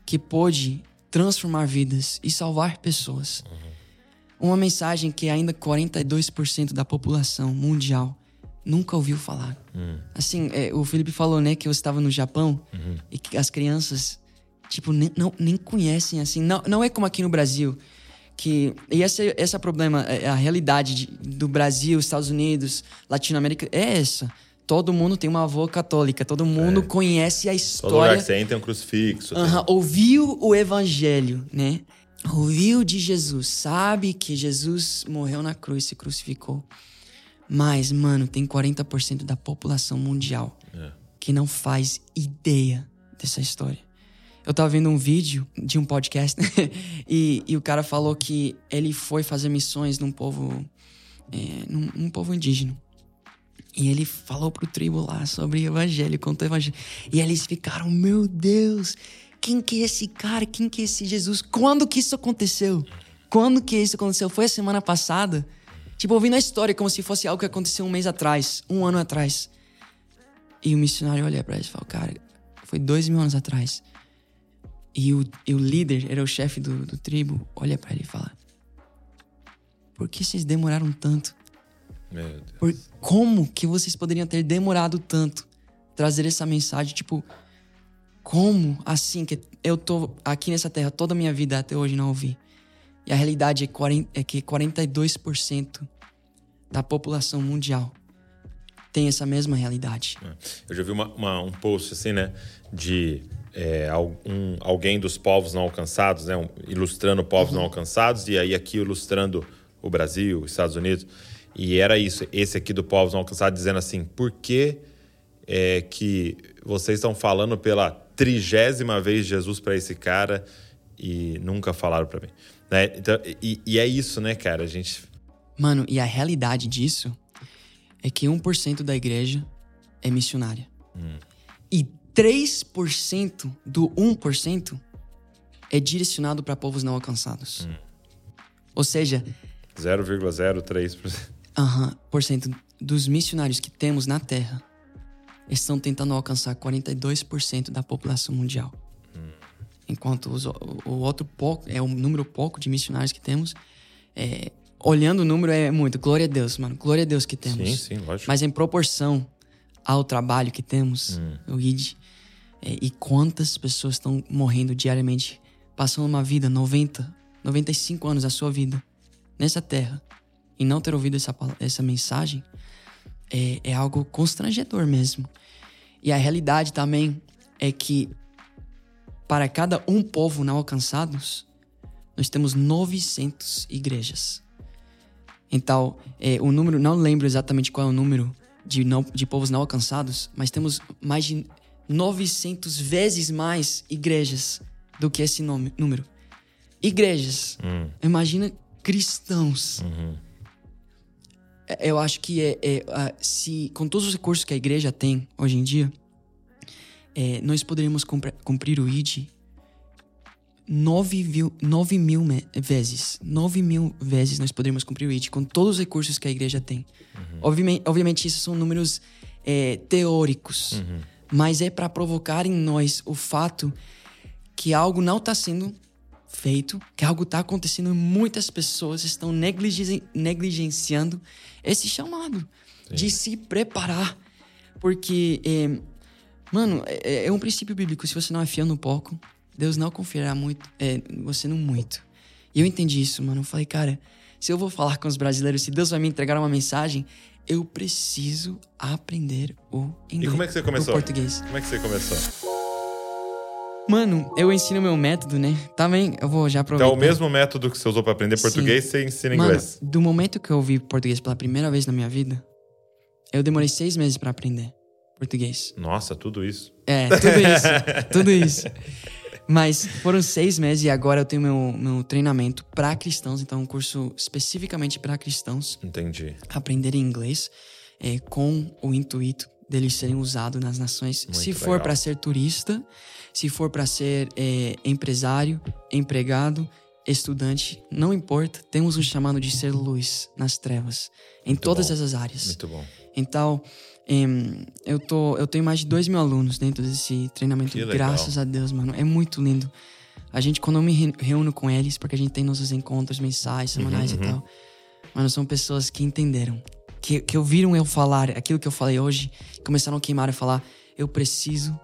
que pode transformar vidas e salvar pessoas. Uhum. Uma mensagem que ainda 42% da população mundial nunca ouviu falar. Uhum. Assim, é, o Felipe falou, né, que eu estava no Japão uhum. e que as crianças, tipo, nem, não, nem conhecem, assim. Não, não é como aqui no Brasil que e esse esse é o problema é, a realidade de, do Brasil Estados Unidos Latinoamérica é essa todo mundo tem uma avó católica todo mundo é. conhece a história todo lugar que você entra tem um crucifixo uh -huh, ouviu o evangelho né ouviu de Jesus sabe que Jesus morreu na cruz se crucificou mas mano tem 40% da população mundial é. que não faz ideia dessa história eu tava vendo um vídeo de um podcast e, e, o cara falou que ele foi fazer missões num povo. É, num, num, povo indígena. E ele falou pro tribo lá sobre o evangelho, contou o evangelho. E eles ficaram, meu Deus, quem que é esse cara? Quem que é esse Jesus? Quando que isso aconteceu? Quando que isso aconteceu? Foi a semana passada? Tipo, ouvindo a história como se fosse algo que aconteceu um mês atrás, um ano atrás. E o missionário olha para ele e fala, cara, foi dois mil anos atrás. E o, e o líder, era o chefe do, do tribo, olha para ele e fala: Por que vocês demoraram tanto? Meu Deus. Por, como que vocês poderiam ter demorado tanto trazer essa mensagem? Tipo, como assim que eu tô aqui nessa terra toda a minha vida até hoje não ouvi? E a realidade é, 40, é que 42% da população mundial tem essa mesma realidade. É. Eu já vi uma, uma, um post assim, né? De é, um, alguém dos povos não alcançados, né? Um, ilustrando povos uhum. não alcançados, e aí aqui ilustrando o Brasil, os Estados Unidos. E era isso, esse aqui do povos não alcançados, dizendo assim, por que é que vocês estão falando pela trigésima vez Jesus para esse cara e nunca falaram para mim. Né? Então, e, e, é isso, né, cara? A gente. Mano, e a realidade disso é que 1% da igreja é missionária. Hum. E 3% do 1% é direcionado para povos não alcançados. Hum. Ou seja. 0,03%. Aham, por cento dos missionários que temos na Terra estão tentando alcançar 42% da população mundial. Hum. Enquanto os, o outro pouco, é o número pouco de missionários que temos, é, olhando o número é muito. Glória a Deus, mano. Glória a Deus que temos. Sim, sim, lógico. Mas em proporção ao trabalho que temos, hum. o ID, é, e quantas pessoas estão morrendo diariamente, passando uma vida, 90, 95 anos da sua vida, nessa terra, e não ter ouvido essa, essa mensagem, é, é algo constrangedor mesmo. E a realidade também é que para cada um povo não alcançados, nós temos 900 igrejas. Então, é, o número, não lembro exatamente qual é o número de, não, de povos não alcançados, mas temos mais de 900 vezes mais igrejas do que esse nome, número. Igrejas. Hum. Imagina cristãos. Uhum. É, eu acho que é, é, se com todos os recursos que a igreja tem hoje em dia, é, nós poderíamos cumprir, cumprir o ID 9 mil, 9 mil vezes. 9 mil vezes nós poderíamos cumprir o ID com todos os recursos que a igreja tem. Uhum. Obviamente, obviamente, isso são números é, teóricos, uhum. mas é para provocar em nós o fato que algo não está sendo feito, que algo está acontecendo e muitas pessoas estão negligen negligenciando esse chamado Sim. de se preparar. Porque, é, mano, é, é, um princípio bíblico. Se você não é fiel no pouco, Deus não confiará muito, é, você no muito. E eu entendi isso, mano. Eu falei, cara, se eu vou falar com os brasileiros, se Deus vai me entregar uma mensagem, eu preciso aprender o inglês. E como é que você começou? O português. Como é que você começou? Mano, eu ensino meu método, né? Também eu vou já aproveitar. Então, o mesmo método que você usou para aprender português, Sim. você ensina Mano, inglês. Do momento que eu ouvi português pela primeira vez na minha vida, eu demorei seis meses para aprender português. Nossa, tudo isso. É, tudo isso. tudo isso. Mas foram seis meses e agora eu tenho meu, meu treinamento para cristãos, então um curso especificamente para cristãos. Entendi. Aprender inglês é, com o intuito deles serem usados nas nações. Muito se for para ser turista, se for para ser é, empresário, empregado, estudante, não importa, temos um chamado de ser luz nas trevas, em Muito todas bom. essas áreas. Muito bom. Então, eu, tô, eu tenho mais de dois mil alunos dentro desse treinamento, graças a Deus, mano. É muito lindo. A gente, quando eu me reúno com eles, porque a gente tem nossos encontros mensais, semanais uhum, uhum. e tal, mano, são pessoas que entenderam que, que ouviram eu falar aquilo que eu falei hoje, começaram a queimar e falar: eu preciso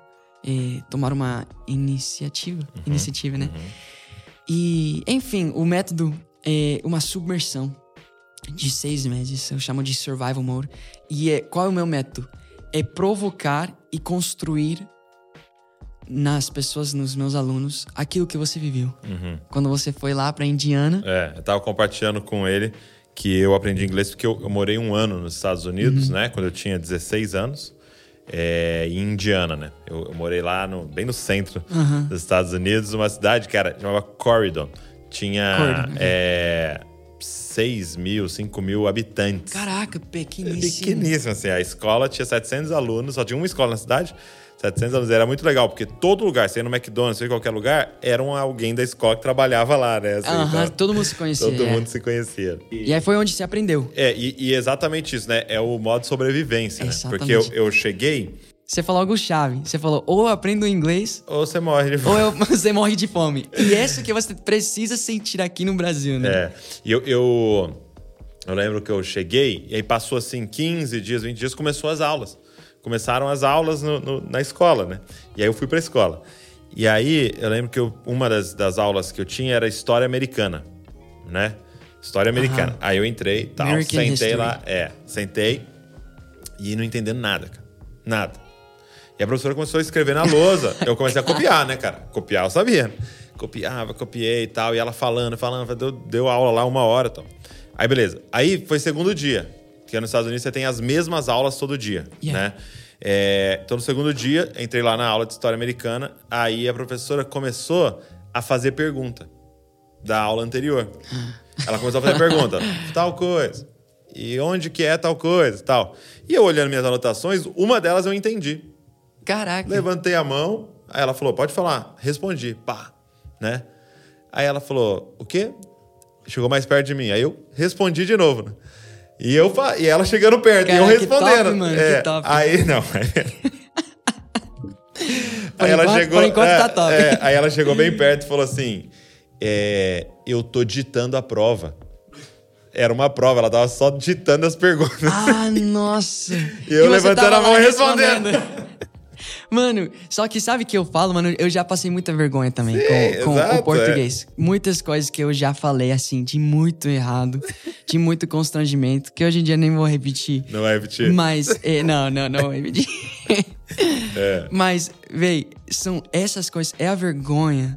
eh, tomar uma iniciativa. Uhum, iniciativa, né? Uhum. E, enfim, o método é uma submersão de seis meses. Eu chamo de survival mode. E é, qual é o meu método? É provocar e construir nas pessoas, nos meus alunos, aquilo que você viveu. Uhum. Quando você foi lá para Indiana. É, eu tava compartilhando com ele que eu aprendi inglês porque eu, eu morei um ano nos Estados Unidos, uhum. né? Quando eu tinha 16 anos. É, em Indiana, né? Eu, eu, morei lá no, bem no centro uhum. dos Estados Unidos, uma cidade que era, chamava Corridon. Tinha Corridon, é, 6 mil, 5 mil habitantes. Caraca, pequeníssimo. Pequeníssimo, assim. A escola tinha 700 alunos, só tinha uma escola na cidade. 700 alunos. Era muito legal, porque todo lugar, você ia no McDonald's, em qualquer lugar, era um alguém da escola que trabalhava lá, né? Assim, então, todo mundo se conhecia. Todo é. mundo se conhecia. E, e, aí foi onde se aprendeu. É, e, e, exatamente isso, né? É o modo de sobrevivência, né? Porque eu, eu cheguei... Você falou algo chave. Você falou, ou eu aprendo inglês... Ou você morre de fome. Ou eu, você morre de fome. E é isso que você precisa sentir aqui no Brasil, né? É. E eu... eu... Eu lembro que eu cheguei e aí passou assim 15 dias, 20 dias, começou as aulas começaram as aulas no, no, na escola, né? E aí eu fui para a escola. E aí eu lembro que eu, uma das, das aulas que eu tinha era história americana, né? História americana. Aí eu entrei, tal, American sentei history. lá, é, sentei e não entendendo nada, cara. Nada. E a professora começou a escrever na lousa. eu comecei a copiar, né, cara? Copiar eu sabia. Copiava, copiei e tal. E ela falando, falando, deu, deu aula lá uma hora e tal. Aí beleza. Aí foi segundo dia. Porque nos Estados Unidos você tem as mesmas aulas todo dia, yeah. né? É, então, no segundo dia, entrei lá na aula de História Americana, aí a professora começou a fazer pergunta da aula anterior. Ela começou a fazer pergunta, tal coisa, e onde que é tal coisa, tal. E eu olhando minhas anotações, uma delas eu entendi. Caraca. Levantei a mão, aí ela falou, pode falar. Respondi, pá, né? Aí ela falou, o quê? Chegou mais perto de mim. Aí eu respondi de novo, né? E, eu, e ela chegando perto, Cara, e eu respondendo. top, mano, é, que top. Aí, não. Aí ela enquanto- chegou. por enquanto é, tá top. é, aí ela chegou bem perto e falou assim: é, Eu tô ditando a prova. Era uma prova, ela tava só ditando as perguntas. Ah, nossa. E eu você levantando a mão e respondendo. Mano, só que sabe o que eu falo, mano? Eu já passei muita vergonha também Sim, com, com exato, é. o português. Muitas coisas que eu já falei, assim, de muito errado, de muito constrangimento, que hoje em dia nem vou repetir. Não vai repetir? Mas, é, não, não, não vou repetir. É. Mas, véi, são essas coisas. É a vergonha,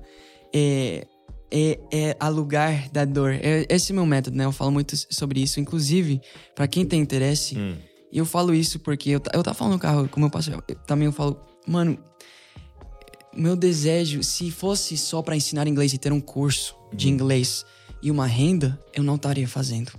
é, é, é a lugar da dor. É, esse é o meu método, né? Eu falo muito sobre isso. Inclusive, pra quem tem interesse, Hum. eu falo isso porque eu, eu tava falando no carro com meu pastor, eu- também eu falo, mano, meu desejo, se fosse só pra ensinar inglês e ter um curso de Uhum. inglês e uma renda, eu não estaria fazendo.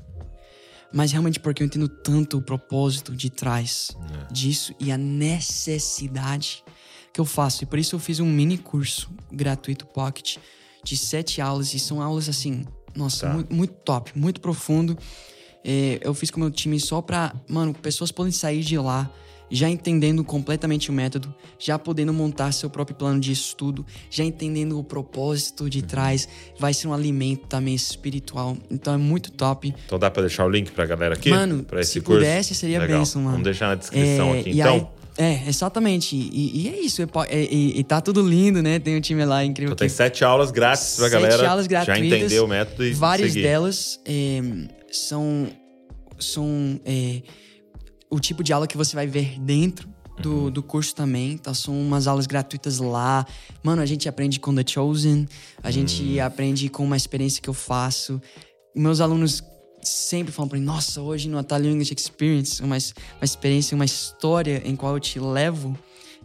Mas realmente porque eu entendo tanto o propósito de trás É. disso e a necessidade que eu faço. E por isso eu fiz um mini curso gratuito Pocket de sete aulas. E são aulas assim, nossa, Tá. muito, muito top, muito profundo. É, eu fiz com o meu time só pra, mano, pessoas podem sair de lá já entendendo completamente o método, já podendo montar seu próprio plano de estudo, já entendendo o propósito de trás, vai ser um alimento também espiritual. Então é muito top. Então dá pra deixar o link pra galera aqui? Mano, pra esse se curso? pudesse, seria Legal. bênção, mano. Vamos deixar na descrição É, aqui. e Então, aí- é, exatamente. E, e é isso. é po- é- E, e tá tudo lindo, né? Tem um time lá incrível. então tem que- sete aulas grátis pra Sete galera aulas já gratuitas, entender o método e Várias seguir. delas é, são, são é, o tipo de aula que você vai ver dentro do, Uhum. do curso também. Tá? São umas aulas gratuitas lá. Mano, a gente aprende com The Chosen. A Hum. gente aprende com uma experiência que eu faço. Meus alunos sempre falam pra mim, nossa, hoje no Atalho English Experience, uma, uma experiência, uma história em qual eu te levo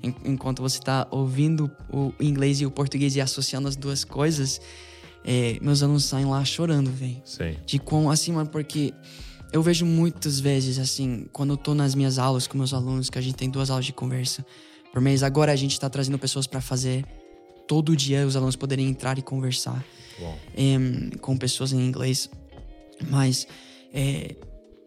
en- enquanto você tá ouvindo o inglês e o português e associando as duas coisas, é, meus alunos saem lá chorando, velho. De quão assim, mano, porque eu vejo muitas vezes, assim, quando eu tô nas minhas aulas com meus alunos, que a gente tem duas aulas de conversa por mês, agora a gente tá trazendo pessoas pra fazer todo dia os alunos poderem entrar e conversar Bom. em- com pessoas em inglês. Mas, é,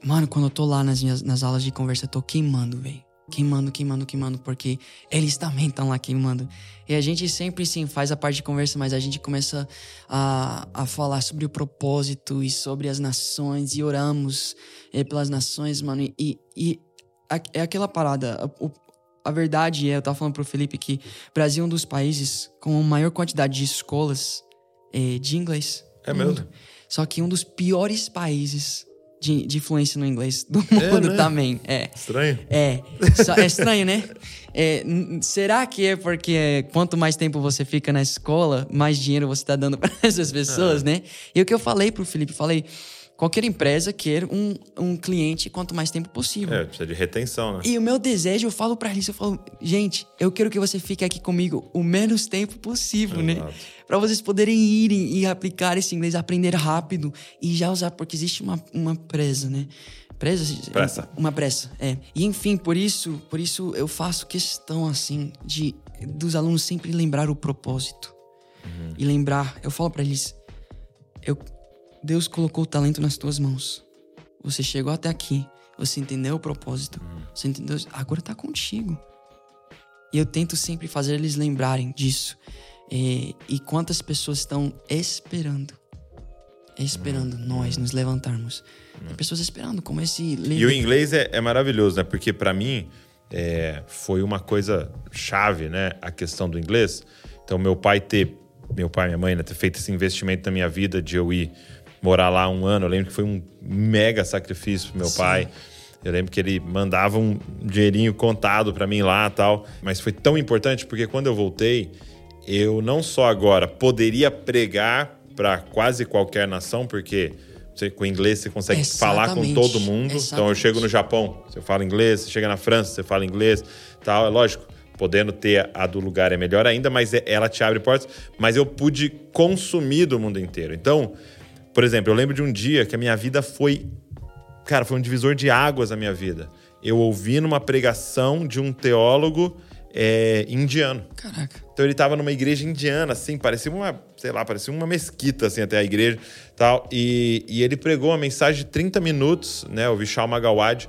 mano, quando eu tô lá nas minhas nas aulas de conversa, eu tô queimando, velho. Queimando, queimando, queimando, porque eles também estão lá queimando. E a gente sempre, sim, faz a parte de conversa, mas a gente começa a, a falar sobre o propósito e sobre as nações e oramos é, pelas nações, mano. E, e a- é aquela parada. a- o- a verdade é, eu tava falando pro Felipe que o Brasil é um dos países com a maior quantidade de escolas é, de inglês. É mesmo? Só que um dos piores países de, de influência no inglês do mundo né? também. É. Estranho? É. É estranho, né? É, será que é porque é, quanto mais tempo você fica na escola, mais dinheiro você tá dando para essas pessoas, né? E o que eu falei pro Felipe, falei, qualquer empresa quer um, um cliente quanto mais tempo possível. É, precisa de retenção, né? E o meu desejo, eu falo pra eles, eu falo, gente, eu quero que você fique aqui comigo o menos tempo possível, né? Exato. Pra vocês poderem irem e aplicar esse inglês, aprender rápido e já usar, porque existe uma, uma presa, né? Presa? Pressa. Uma pressa, é. E enfim, por isso, por isso eu faço questão, assim, de dos alunos sempre lembrar o propósito. E lembrar, eu falo pra eles, eu, Deus colocou o talento nas tuas mãos. Você chegou até aqui, você entendeu o propósito, você entendeu, agora tá contigo. E eu tento sempre fazer eles lembrarem disso. É, e quantas pessoas estão esperando, esperando nós nos levantarmos. Tem pessoas esperando, como esse E o inglês é, é maravilhoso, né? Porque pra mim é, foi uma coisa chave, né? A questão do inglês. Então, meu pai ter, meu pai e minha mãe, né, ter feito esse investimento na minha vida de eu ir morar lá um ano. Eu lembro que foi um mega sacrifício pro meu pai. Eu lembro que ele mandava um dinheirinho contado pra mim lá tal. Mas foi tão importante porque quando eu voltei, eu não só agora poderia pregar pra quase qualquer nação, porque Você, com inglês você consegue falar com todo mundo. Exatamente. Então eu chego no Japão, você fala inglês, você chega na França, você fala inglês, tal, é lógico. Podendo ter a do lugar é melhor ainda, mas é, ela te abre portas. Mas eu pude consumir do mundo inteiro. Então, por exemplo, eu lembro de um dia que a minha vida foi. Cara, foi um divisor de águas na minha vida. Eu ouvi numa pregação de um teólogo é, indiano. Caraca. Então ele estava numa igreja indiana, assim, parecia uma, sei lá, parecia uma mesquita, assim, até a igreja tal. E, e ele pregou uma mensagem de 30 minutos, né, o Vishal Magawad, em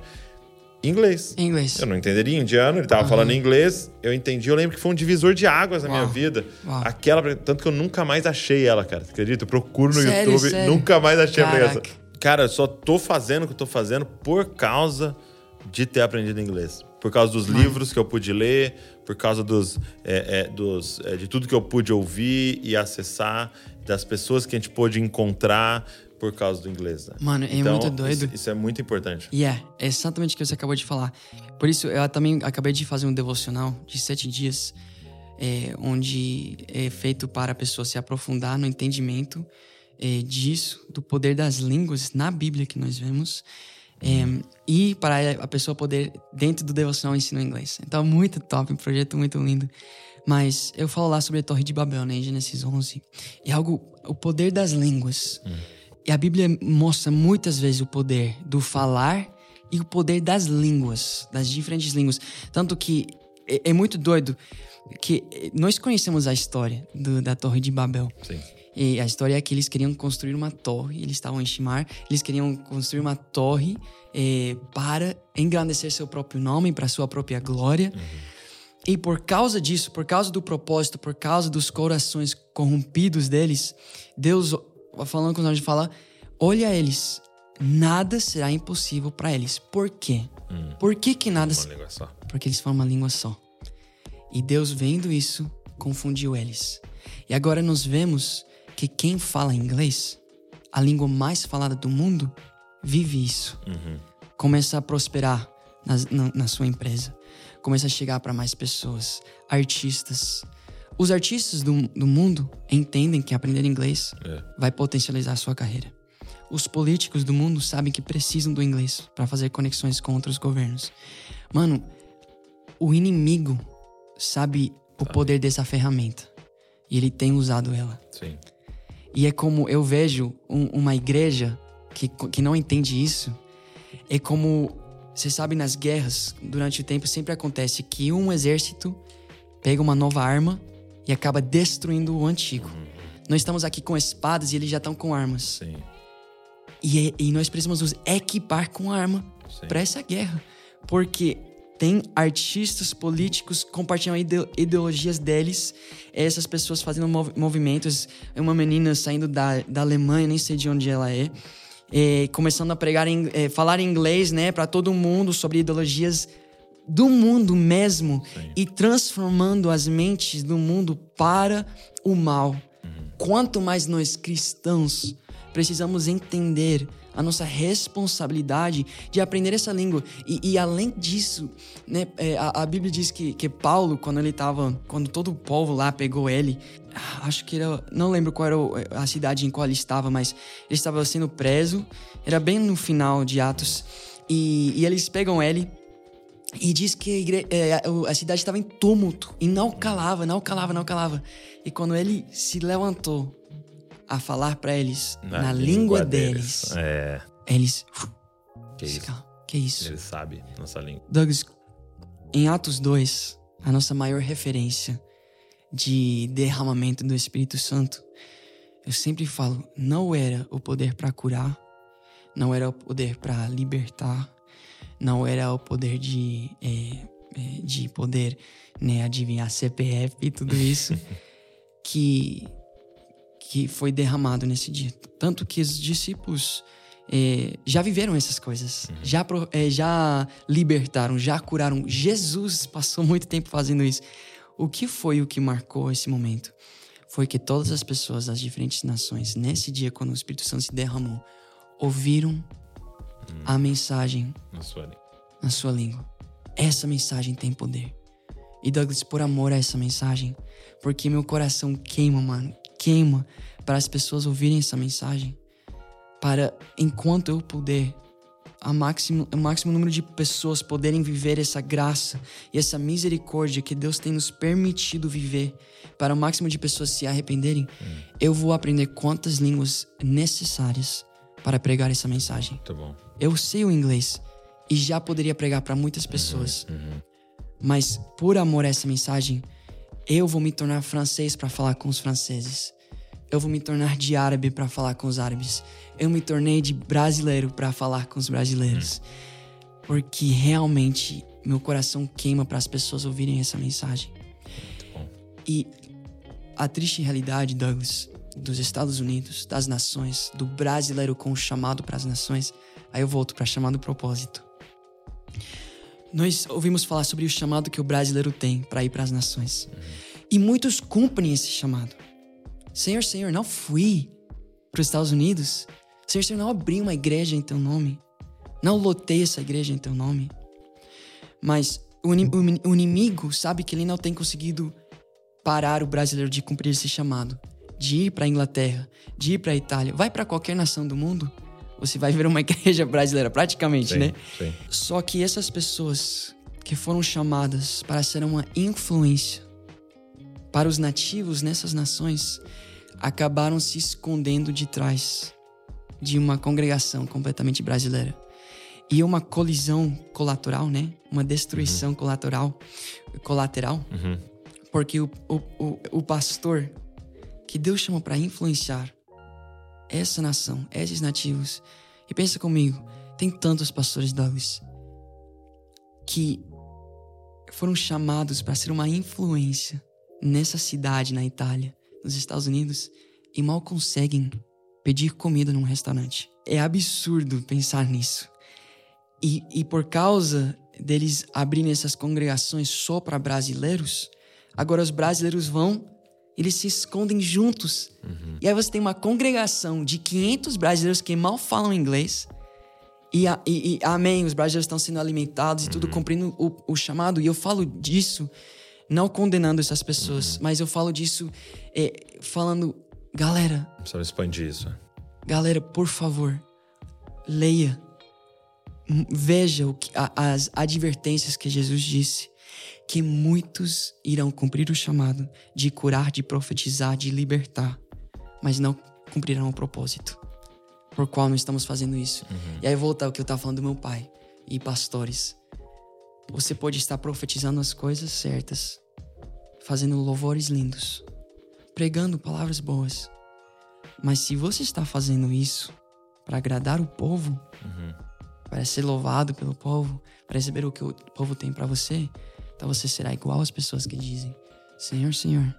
inglês. Inglês. Eu não entenderia indiano, ele estava uhum. falando inglês, eu entendi. Eu lembro que foi um divisor de águas na Uau. minha vida. Uau. Aquela, tanto que eu nunca mais achei ela, cara. Você acredita? Eu procuro no sério, YouTube, sério? nunca mais achei Caraca. a pregação. Cara, eu só tô fazendo o que eu tô fazendo por causa de ter aprendido inglês. Por causa dos livros que eu pude ler, por causa dos, é, é, dos, é, de tudo que eu pude ouvir e acessar, das pessoas que a gente pôde encontrar por causa do inglês. Né? Mano, é então, muito doido. Isso, isso, é muito importante. E yeah, é exatamente o que você acabou de falar. Por isso, eu também acabei de fazer um devocional de sete dias, é, onde é feito para a pessoa se aprofundar no entendimento é, disso, do poder das línguas na Bíblia que nós vemos. É, e para a pessoa poder, dentro do devocional, ensinar inglês. Então, muito top, um projeto muito lindo. Mas eu falo lá sobre a Torre de Babel, né, em Gênesis 11. E algo, o poder das línguas. Hum. E a Bíblia mostra muitas vezes o poder do falar e o poder das línguas, das diferentes línguas. Tanto que é, é muito doido que nós conhecemos a história do, da Torre de Babel. Sim. E a história é que eles queriam construir uma torre, eles estavam em Shimar, eles queriam construir uma torre é, para engrandecer seu próprio nome, para sua própria glória. Uhum. E por causa disso, por causa do propósito, por causa dos corações corrompidos deles, Deus, falando com nós, fala: olha eles, nada será impossível para eles. Por quê? Hum. Por que que nada... Uma língua só. Porque eles falam uma língua só. E Deus, vendo isso, confundiu eles. E agora nós vemos que quem fala inglês, a língua mais falada do mundo, vive isso. Uhum. Começa a prosperar na, na, na sua empresa. Começa a chegar para mais pessoas. Artistas. Os artistas do, do mundo entendem que aprender inglês é. vai potencializar a sua carreira. Os políticos do mundo sabem que precisam do inglês para fazer conexões com outros governos. Mano, o inimigo sabe o poder dessa ferramenta. E ele tem usado ela. Sim. E é como eu vejo um, uma igreja que, que não entende isso. É como, você sabe, nas guerras, durante o tempo, sempre acontece que um exército pega uma nova arma e acaba destruindo o antigo. Uhum. Nós estamos aqui com espadas e eles já estão com armas. Sim. E, é, e nós precisamos nos equipar com arma para essa guerra. Porque tem artistas políticos compartilhando ideologias deles, essas pessoas fazendo mov movimentos. Uma menina saindo da, da Alemanha, nem sei de onde ela é, é começando a pregar, em, é, falar inglês, né, para todo mundo sobre ideologias do mundo mesmo Sim. e transformando as mentes do mundo para o mal. Uhum. Quanto mais nós cristãos precisamos entender a nossa responsabilidade de aprender essa língua. E, e além disso, né, é, a, a, Bíblia diz que, que Paulo, quando ele estava, quando todo o povo lá pegou ele, ah, acho que era, não lembro qual era a cidade em qual ele estava, mas ele estava sendo preso, era bem no final de Atos, e, e eles pegam ele e diz que a, igre... É, a cidade estava em tumulto e não calava, não calava, não calava. E quando ele se levantou a falar para eles na, na língua, língua, deles. deles. É. Eles. Que isso? Que isso? Ele sabe nossa língua. Douglas, em Atos 2, a nossa maior referência de derramamento do Espírito Santo, eu sempre falo, não era o poder para curar, não era o poder para libertar, não era o poder de, é, é de poder né, adivinhar CPF e tudo isso, que que foi derramado nesse dia. Tanto que os discípulos é, já viveram essas coisas, uhum. já, é, já libertaram, já curaram. Jesus passou muito tempo fazendo isso. O que foi o que marcou esse momento? Foi que todas as pessoas das diferentes nações, nesse dia, quando o Espírito Santo se derramou, ouviram uhum. a mensagem na sua, na sua língua. Essa mensagem tem poder. E Douglas, por amor a essa mensagem, porque meu coração queima, mano, queima para as pessoas ouvirem essa mensagem. para, enquanto eu puder, a máximo, o máximo número de pessoas poderem viver essa graça e essa misericórdia que Deus tem nos permitido viver, para o máximo de pessoas se arrependerem, hum. eu vou aprender quantas línguas necessárias para pregar essa mensagem. Tá bom. Eu sei o inglês e já poderia pregar para muitas uhum, pessoas, uhum, uhum. mas por amor a essa mensagem, eu vou me tornar francês para falar com os franceses. Eu vou me tornar de árabe para falar com os árabes. Eu me tornei de brasileiro para falar com os brasileiros. Porque realmente meu coração queima para as pessoas ouvirem essa mensagem. E a triste realidade, Douglas, dos Estados Unidos, das nações, do brasileiro com o chamado para as nações, aí eu volto para chamado propósito. Nós ouvimos falar sobre o chamado que o brasileiro tem para ir para as nações. E muitos cumprem esse chamado. Senhor, Senhor, não fui para os Estados Unidos. Senhor, Senhor, não abri uma igreja em teu nome. Não lotei essa igreja em teu nome. Mas o, o, inimigo sabe que ele não tem conseguido parar o brasileiro de cumprir esse chamado. De ir para a Inglaterra, de ir para a Itália. Vai para qualquer nação do mundo, você vai ver uma igreja brasileira, praticamente, sim, né? Sim. Só que essas pessoas que foram chamadas para ser uma influência para os nativos nessas nações acabaram se escondendo de trás de uma congregação completamente brasileira. E uma colisão colateral, né? Uma destruição uhum. colateral, colateral uhum. porque o, o, o, o pastor que Deus chama para influenciar essa nação, esses nativos. E pensa comigo, tem tantos pastores Douglas que foram chamados para ser uma influência nessa cidade na Itália, nos Estados Unidos, e mal conseguem pedir comida num restaurante. É absurdo pensar nisso. E, e por causa deles abrirem essas congregações só para brasileiros, agora os brasileiros vão eles se escondem juntos. Uhum. E aí você tem uma congregação de 500 brasileiros que mal falam inglês. E, e, e amém, os brasileiros estão sendo alimentados uhum. e tudo uhum. cumprindo o, o, chamado. E eu falo disso não condenando essas pessoas, uhum. mas eu falo disso é, falando, galera. Precisa expandir isso. É. Galera, por favor, leia. Veja o que, a, as advertências que Jesus disse que muitos irão cumprir o chamado de curar, de profetizar, de libertar, mas não cumprirão o propósito por qual nós estamos fazendo isso. Uhum. E aí voltar ao que eu estava falando do meu pai e pastores. Você pode estar profetizando as coisas certas, fazendo louvores lindos, pregando palavras boas. Mas se você está fazendo isso para agradar o povo, uhum. para ser louvado pelo povo, para receber o que o povo tem para você, então você será igual às pessoas que dizem: Senhor, Senhor,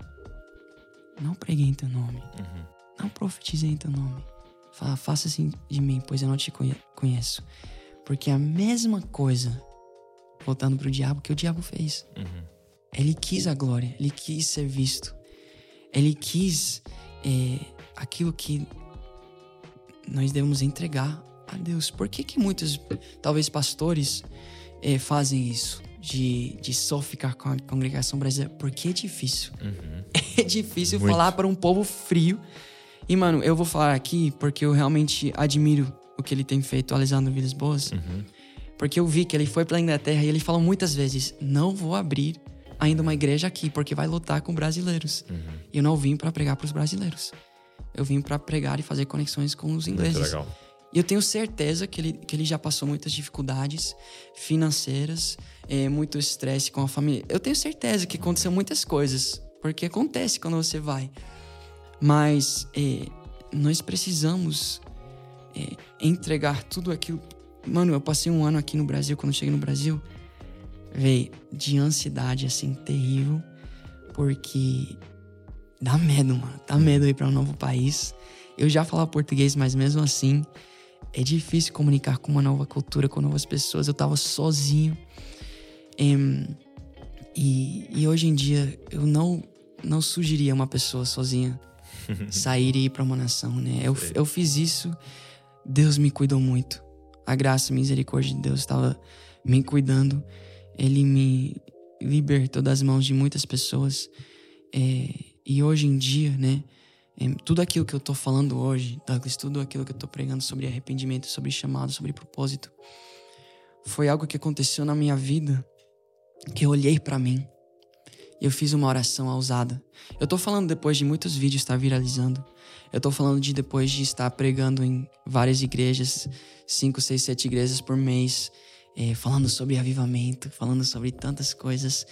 não preguei em teu nome, uhum. não profetizei em teu nome. Fala, faça assim de mim, pois eu não te conheço. Porque a mesma coisa, voltando pro diabo, que o diabo fez. Uhum. Ele quis a glória, ele quis ser visto, ele quis é, aquilo que nós devemos entregar a Deus. Por que, que muitos, talvez pastores, é, fazem isso? De, de só ficar com a congregação brasileira, porque é difícil. Uhum. É difícil Muito. falar para um povo frio. E, mano, eu vou falar aqui porque eu realmente admiro o que ele tem feito alisando vidas boas. Uhum. Porque eu vi que ele foi pra Inglaterra e ele falou muitas vezes: não vou abrir ainda uma igreja aqui, porque vai lutar com brasileiros. Uhum. E eu não vim para pregar para os brasileiros. Eu vim para pregar e fazer conexões com os ingleses. Muito legal. E eu tenho certeza que ele, que ele já passou muitas dificuldades financeiras, é, muito estresse com a família. Eu tenho certeza que aconteceu muitas coisas, porque acontece quando você vai. Mas é, nós precisamos é, entregar tudo aquilo. Mano, eu passei um ano aqui no Brasil, quando cheguei no Brasil, veio de ansiedade assim terrível, porque dá medo, mano. Dá medo ir para um novo país. Eu já falava português, mas mesmo assim é difícil comunicar com uma nova cultura, com novas pessoas. Eu tava sozinho. e, e hoje em dia eu não, não sugeriria uma pessoa sozinha sair e ir para uma nação, né? Eu, eu fiz isso, Deus me cuidou muito. A graça e misericórdia de Deus estava me cuidando. Ele me libertou das mãos de muitas pessoas. É, e hoje em dia, né? Tudo aquilo que eu tô falando hoje, Douglas, tudo aquilo que eu tô pregando sobre arrependimento, sobre chamado, sobre propósito, foi algo que aconteceu na minha vida, que eu olhei para mim e eu fiz uma oração ousada. Eu tô falando depois de muitos vídeos estar viralizando. Eu tô falando de depois de estar pregando em várias igrejas, cinco, seis, sete igrejas por mês, eh, falando sobre avivamento, falando sobre tantas coisas.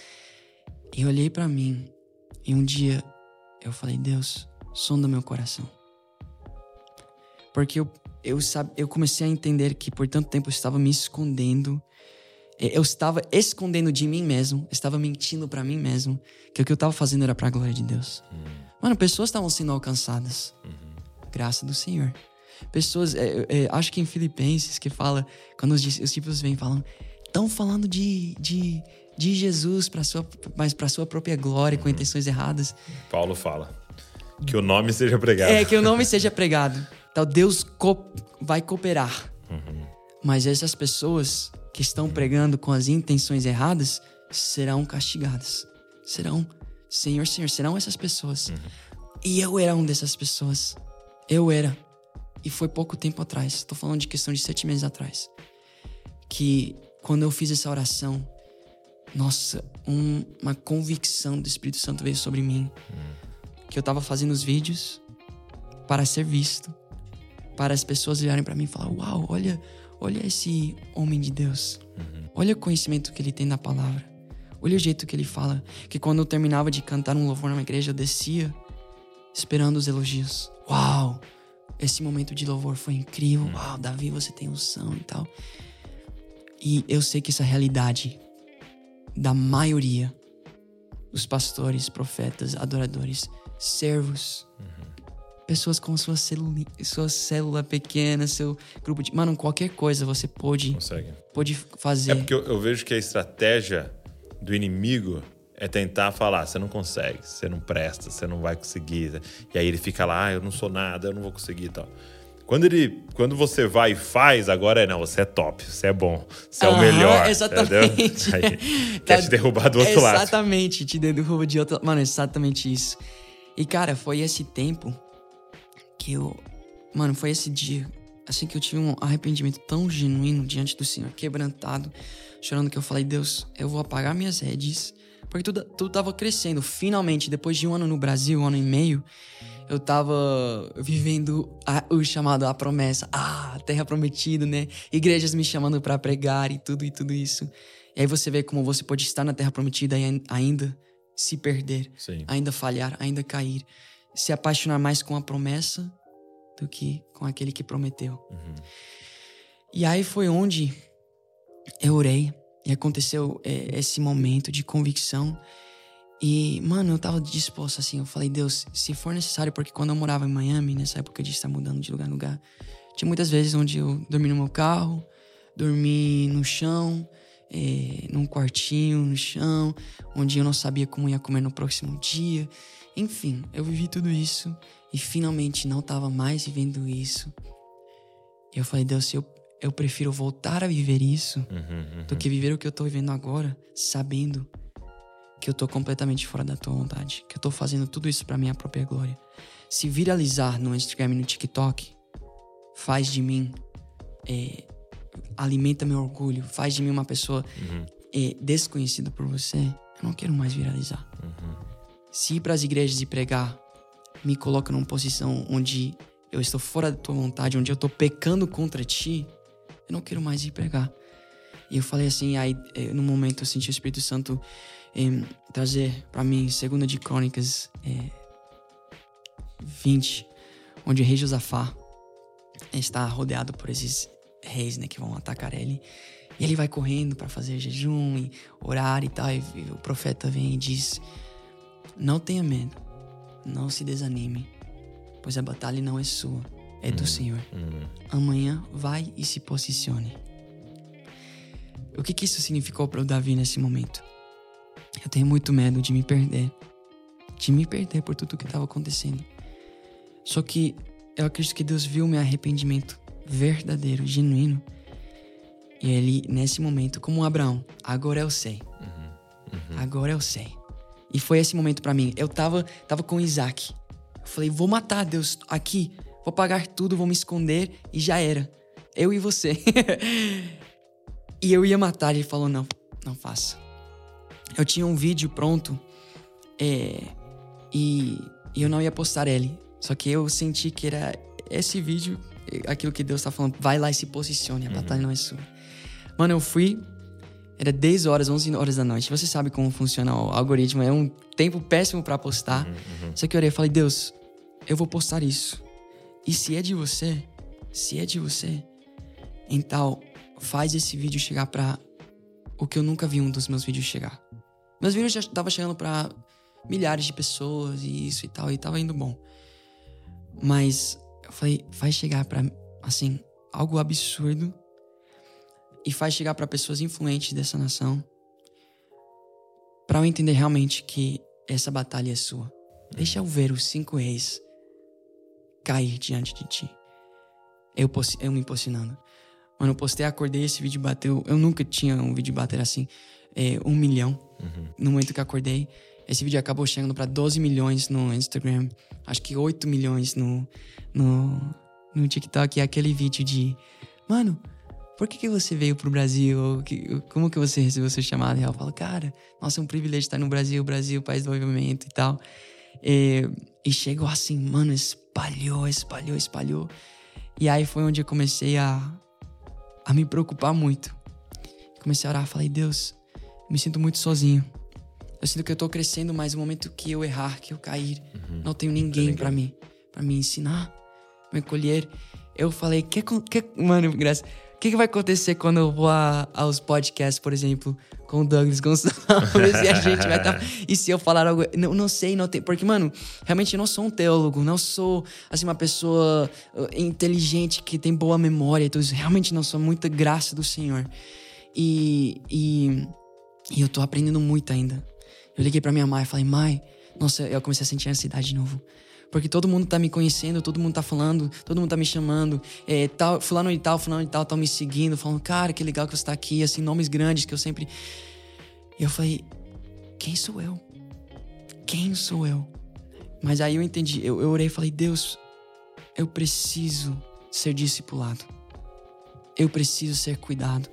E eu olhei para mim e um dia eu falei: Deus, sonda meu coração. Porque eu, eu, eu comecei a entender que por tanto tempo eu estava me escondendo. Eh, Eu estava escondendo de mim mesmo, estava mentindo para mim mesmo, que o que eu estava fazendo era para a glória de Deus. Mano, pessoas estavam sendo alcançadas. Graça do Senhor. Pessoas, é, é, acho que em Filipenses que fala, quando os, dis- os discípulos vêm falam, estão falando de, de, de Jesus para sua, mas para sua própria glória, com intenções erradas. Paulo fala. Que o nome seja pregado. É, que o nome seja pregado. Então Deus co- vai cooperar. Mas essas pessoas que estão pregando com as intenções erradas serão castigadas. Serão, Senhor, Senhor, serão essas pessoas. E eu era um dessas pessoas. Eu era. E foi pouco tempo atrás. Tô falando de questão de sete meses atrás. Que quando eu fiz essa oração, nossa, um- uma convicção do Espírito Santo veio sobre mim que eu tava fazendo os vídeos para ser visto, para as pessoas olharem para mim e falar: "Uau, olha, olha esse homem de Deus. Olha o conhecimento que ele tem da palavra. Olha o jeito que ele fala, que quando eu terminava de cantar um louvor numa igreja, eu descia esperando os elogios. Uau! Esse momento de louvor foi incrível. Uau, Davi, você tem unção e tal. E eu sei que essa realidade da maioria os pastores, profetas, adoradores, servos, pessoas com sua célula, sua célula pequena, seu grupo de. Mano, qualquer coisa você pode, Consegue. pode fazer. É porque eu, eu vejo que a estratégia do inimigo é tentar falar, você não consegue, você não presta, você não vai conseguir. E aí ele fica lá, ah, eu não sou nada, eu não vou conseguir e tal. Quando, ele, quando você vai e faz, agora é, não, você é top, você é bom, você é o melhor. exatamente. Aí, quer te derrubar do outro lado. Exatamente, te derruba de outro lado. Mano, exatamente isso. E, cara, foi esse tempo que eu. Mano, foi esse dia. Assim que eu tive um arrependimento tão genuíno diante do Senhor, quebrantado, chorando, que eu falei, Deus, eu vou apagar minhas redes. Porque tudo, tudo tava crescendo. Finalmente, depois de um ano no Brasil, um ano e meio, eu tava vivendo a- o chamado a promessa. Ah, terra prometida, né? Igrejas me chamando pra pregar e tudo e tudo isso. E aí você vê como você pode estar na terra prometida ain- ainda se perder, Sim. ainda falhar, ainda cair, se apaixonar mais com a promessa do que com aquele que prometeu. E aí foi onde eu orei e aconteceu é, esse momento de convicção. E, mano, eu tava disposto assim. Eu falei, Deus, se for necessário, porque quando eu morava em Miami, nessa época de estar mudando de lugar em lugar, tinha muitas vezes onde eu dormi no meu carro, dormi no chão, é, num quartinho no chão, onde eu não sabia como ia comer no próximo dia. Enfim, eu vivi tudo isso e finalmente não tava mais vivendo isso. E eu falei, Deus, eu, eu prefiro voltar a viver isso Uhum, do que viver o que eu tô vivendo agora, sabendo que eu tô completamente fora da tua vontade, que eu tô fazendo tudo isso pra minha própria glória. Se viralizar no Instagram e no TikTok faz de mim, é, alimenta meu orgulho, faz de mim uma pessoa é, desconhecida por você, eu não quero mais viralizar. Se ir pras igrejas e pregar me coloca numa posição onde eu estou fora da tua vontade, onde eu tô pecando contra ti, eu não quero mais ir pregar. E eu falei assim, aí eh, no momento eu senti o Espírito Santo em trazer pra mim, segunda de Crônicas eh, 20, onde o rei Josafá está rodeado por esses reis, né, que vão atacar ele. E ele vai correndo pra fazer jejum e orar e tal. E o profeta vem e diz: Não tenha medo, não se desanime, pois a batalha não é sua, é do Senhor. Amanhã vai e se posicione. O que, que isso significou para o Davi nesse momento? Eu tenho muito medo de me perder. De me perder por tudo que estava acontecendo. Só que eu acredito que Deus viu meu arrependimento verdadeiro, genuíno. E ele, nesse momento, como Abraão, agora eu sei. Agora eu sei. E foi esse momento para mim. Eu tava, tava com Isaac. falei, vou matar Deus aqui, vou pagar tudo, vou me esconder e já era. Eu e você. e eu ia matar, ele falou, não, não faça. Eu tinha um vídeo pronto é, e, e eu não ia postar ele. Só que eu senti que era esse vídeo, aquilo que Deus tá falando, vai lá e se posicione, a uhum. batalha não é sua. Mano, eu fui, era 10 horas, 11 horas da noite. Você sabe como funciona o algoritmo, é um tempo péssimo para postar. Uhum, uhum. Só que eu orei e falei, Deus, eu vou postar isso. E se é de você, se é de você, então faz esse vídeo chegar pra o que eu nunca vi um dos meus vídeos chegar. Meus vídeos já tava chegando para milhares de pessoas e isso e tal, e tava indo bom. Mas falei, faz chegar para assim, algo absurdo e faz chegar para pessoas influentes dessa nação para eu entender realmente que essa batalha é sua. Deixa eu ver os cinco reis cair diante de ti. Eu, eu me posicionando. Mano, eu postei, acordei, esse vídeo bateu. Eu nunca tinha um vídeo bater assim. É, um milhão. Uhum. No momento que acordei. Esse vídeo acabou chegando para 12 milhões no Instagram. Acho que 8 milhões no, no, no TikTok. E aquele vídeo de. Mano, por que, que você veio pro Brasil? Como que você recebeu seu chamado? E eu falo, cara, nossa, é um privilégio estar no Brasil, Brasil, país do movimento e tal. E, e chegou assim, mano, espalhou, espalhou, espalhou. E aí foi onde eu comecei a, a me preocupar muito. Comecei a orar, falei, Deus, me sinto muito sozinho. Eu sinto que eu tô crescendo, mas no momento que eu errar, que eu cair, uhum. não tenho ninguém para mim, para me ensinar, me colher. Eu falei, que, que mano, graças. O que, que vai acontecer quando eu vou a, aos podcasts, por exemplo, com o Douglas Gonçalves e a gente vai estar. Tá, e se eu falar algo. Não, não sei, não tem. Porque, mano, realmente eu não sou um teólogo, não sou, assim, uma pessoa uh, inteligente que tem boa memória. Então, realmente não sou muita graça do Senhor. E, e, e eu tô aprendendo muito ainda. Eu liguei pra minha mãe e falei, mãe, nossa, eu comecei a sentir ansiedade de novo. Porque todo mundo tá me conhecendo, todo mundo tá falando, todo mundo tá me chamando. É, tal, fulano e tal, fulano e tal, estão me seguindo, falando, cara, que legal que você tá aqui, assim, nomes grandes que eu sempre. E eu falei, quem sou eu? Quem sou eu? Mas aí eu entendi, eu, eu orei e falei, Deus, eu preciso ser discipulado. Eu preciso ser cuidado.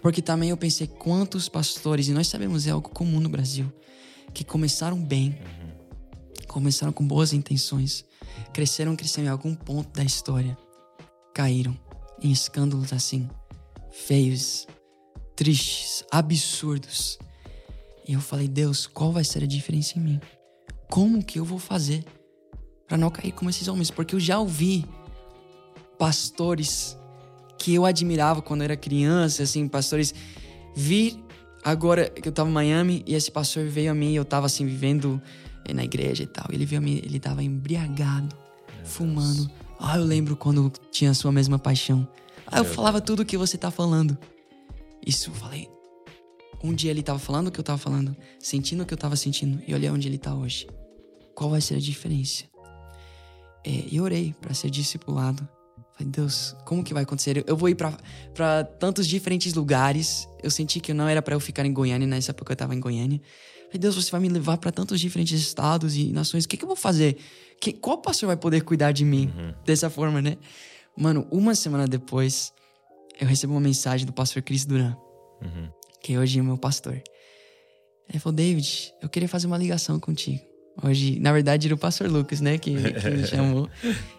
Porque também eu pensei quantos pastores, e nós sabemos é algo comum no Brasil, que começaram bem, começaram com boas intenções, cresceram, cresceram em algum ponto da história, caíram em escândalos assim, feios, tristes, absurdos. E eu falei, Deus, qual vai ser a diferença em mim? Como que eu vou fazer para não cair como esses homens? Porque eu já ouvi pastores que eu admirava quando eu era criança, assim, pastores vir agora que eu tava em Miami e esse pastor veio a mim, eu tava assim vivendo eh, na igreja e tal. Ele veio a mim, ele tava embriagado, Meu fumando. Deus. Ah, eu lembro quando tinha a sua mesma paixão. Ah, eu Meu falava Deus. tudo o que você tá falando. Isso, eu falei. Um dia ele tava falando o que eu tava falando, sentindo o que eu tava sentindo, e olha onde ele tá hoje. Qual vai ser a diferença? É, eu orei para ser discipulado Falei, Deus, como que vai acontecer? Eu vou ir para tantos diferentes lugares. Eu senti que não era para eu ficar em Goiânia, nessa época eu tava em Goiânia. Falei, Deus, você vai me levar para tantos diferentes estados e nações. O que, que eu vou fazer? Que, qual pastor vai poder cuidar de mim uhum. dessa forma, né? Mano, uma semana depois, eu recebo uma mensagem do pastor Cris Duran, uhum. que hoje é meu pastor. Ele falou, David, eu queria fazer uma ligação contigo. Hoje, na verdade, era o pastor Lucas, né, que, que me chamou.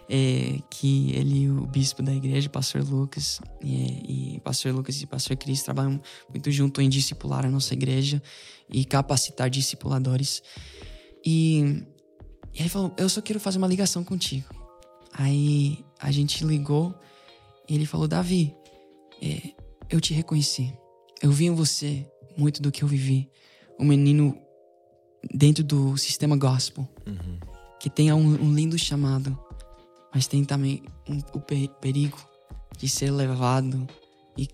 É, que ele, o bispo da igreja, o pastor Lucas, e, e pastor Lucas e pastor Cris trabalham muito junto em discipular a nossa igreja e capacitar discipuladores. E, e ele falou: Eu só quero fazer uma ligação contigo. Aí a gente ligou e ele falou: Davi, é, eu te reconheci. Eu vi em você muito do que eu vivi. Um menino dentro do sistema gospel, uhum. que tenha um, um, lindo chamado, mas tem também um, o perigo de ser levado e,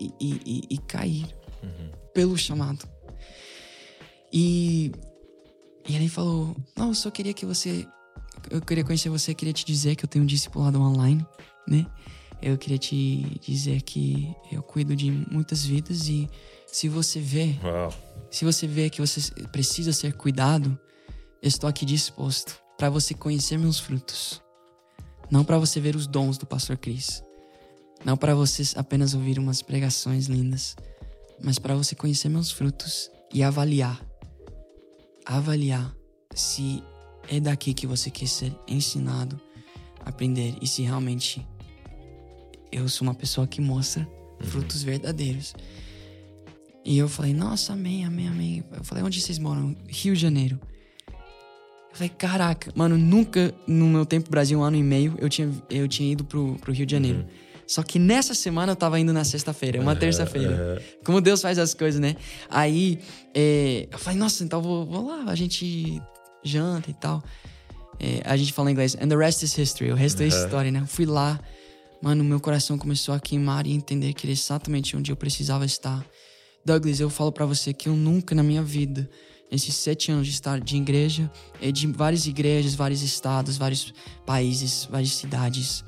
e, e, e cair uhum. pelo chamado. E, e ele falou: Não, eu só queria que você. Eu queria conhecer você, queria te dizer que eu tenho um discipulado online, né? Eu queria te dizer que eu cuido de muitas vidas e se você vê, Uau. se você vê que você precisa ser cuidado, eu estou aqui disposto para você conhecer meus frutos. Não para você ver os dons do pastor Cris. Não para você apenas ouvir umas pregações lindas, mas para você conhecer meus frutos e avaliar. Avaliar se é daqui que você quer ser ensinado, aprender e se realmente eu sou uma pessoa que mostra uhum. frutos verdadeiros. E eu falei, nossa, amém, amém, amém. Eu falei, onde vocês moram? Rio de Janeiro. Eu falei, caraca, mano, nunca no meu tempo Brasil, um ano e meio, eu tinha, eu tinha ido pro, pro Rio de Janeiro. Uhum. Só que nessa semana eu tava indo na sexta-feira, uma uhum, terça-feira. Uhum. Como Deus faz as coisas, né? Aí é, eu falei, nossa, então vou, vou lá, a gente janta e tal. É, a gente fala em inglês, and the rest is history, o resto é história, né? Eu fui lá, mano, meu coração começou a queimar e entender que era exatamente onde eu precisava estar. Douglas, eu falo para você que eu nunca na minha vida, nesses sete anos de estar de igreja, de várias igrejas, vários estados, vários países, várias cidades,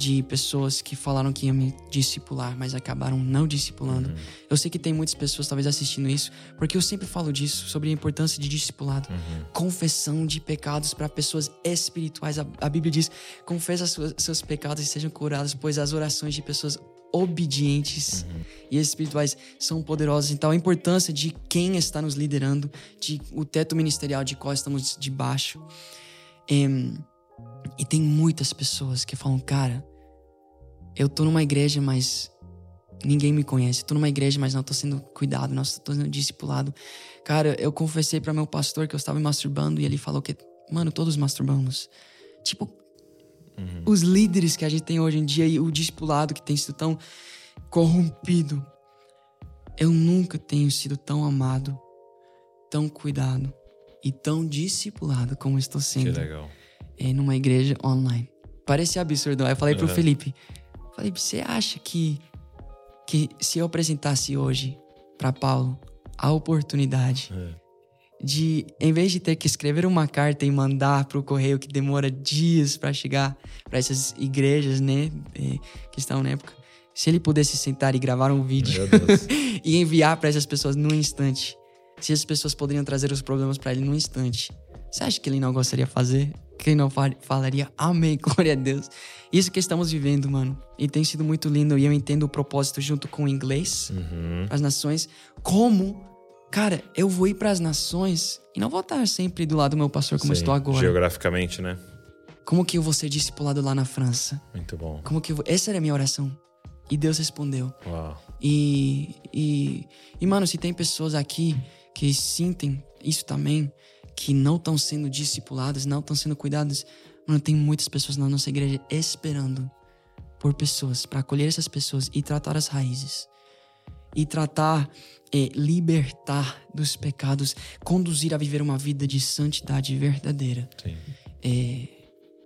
de pessoas que falaram que iam me discipular, mas acabaram não discipulando. Uhum. Eu sei que tem muitas pessoas talvez assistindo isso, porque eu sempre falo disso, sobre a importância de discipulado. Uhum. Confessão de pecados para pessoas espirituais. A, a, Bíblia diz: confessa seus pecados e sejam curados, pois as orações de pessoas obedientes uhum. e espirituais são poderosos. Então, a importância de quem está nos liderando, de o teto ministerial de qual estamos debaixo. E, e tem muitas pessoas que falam, cara, eu tô numa igreja, mas ninguém me conhece. Tô numa igreja, mas não tô sendo cuidado, não tô sendo discipulado. Cara, eu confessei para meu pastor que eu estava me masturbando e ele falou que, mano, todos masturbamos. Tipo, Uhum. Os líderes que a gente tem hoje em dia e o discipulado que tem sido tão corrompido. Eu nunca tenho sido tão amado, tão cuidado e tão discipulado como estou sendo. Que legal. É, numa igreja online. Parece absurdo. Aí eu falei uhum. pro Felipe: Felipe, você acha que, que se eu apresentasse hoje para Paulo a oportunidade uhum de, em vez de ter que escrever uma carta e mandar para o correio que demora dias para chegar para essas igrejas, né, é, que estão na época, se ele pudesse sentar e gravar um vídeo e enviar para essas pessoas num instante, se as pessoas poderiam trazer os problemas para ele num instante, você acha que ele não gostaria de fazer? Que ele não falaria amém, glória a Deus? Isso que estamos vivendo, mano. E tem sido muito lindo e eu entendo o propósito junto com o inglês, uhum. as nações, como cara, eu vou ir para as nações e não vou estar sempre do lado do meu pastor como Sim, estou agora. Geograficamente, né? Como que eu vou ser discipulado lá na França? Muito bom. Como que eu vou... Essa era a minha oração. E Deus respondeu. Uau. E, e, e, mano, se tem pessoas aqui que sentem isso também, que não estão sendo discipuladas, não estão sendo cuidadas, mano, tem muitas pessoas na nossa igreja esperando por pessoas, para acolher essas pessoas e tratar as raízes e tratar, é, libertar dos pecados, conduzir a viver uma vida de santidade verdadeira. Sim. É,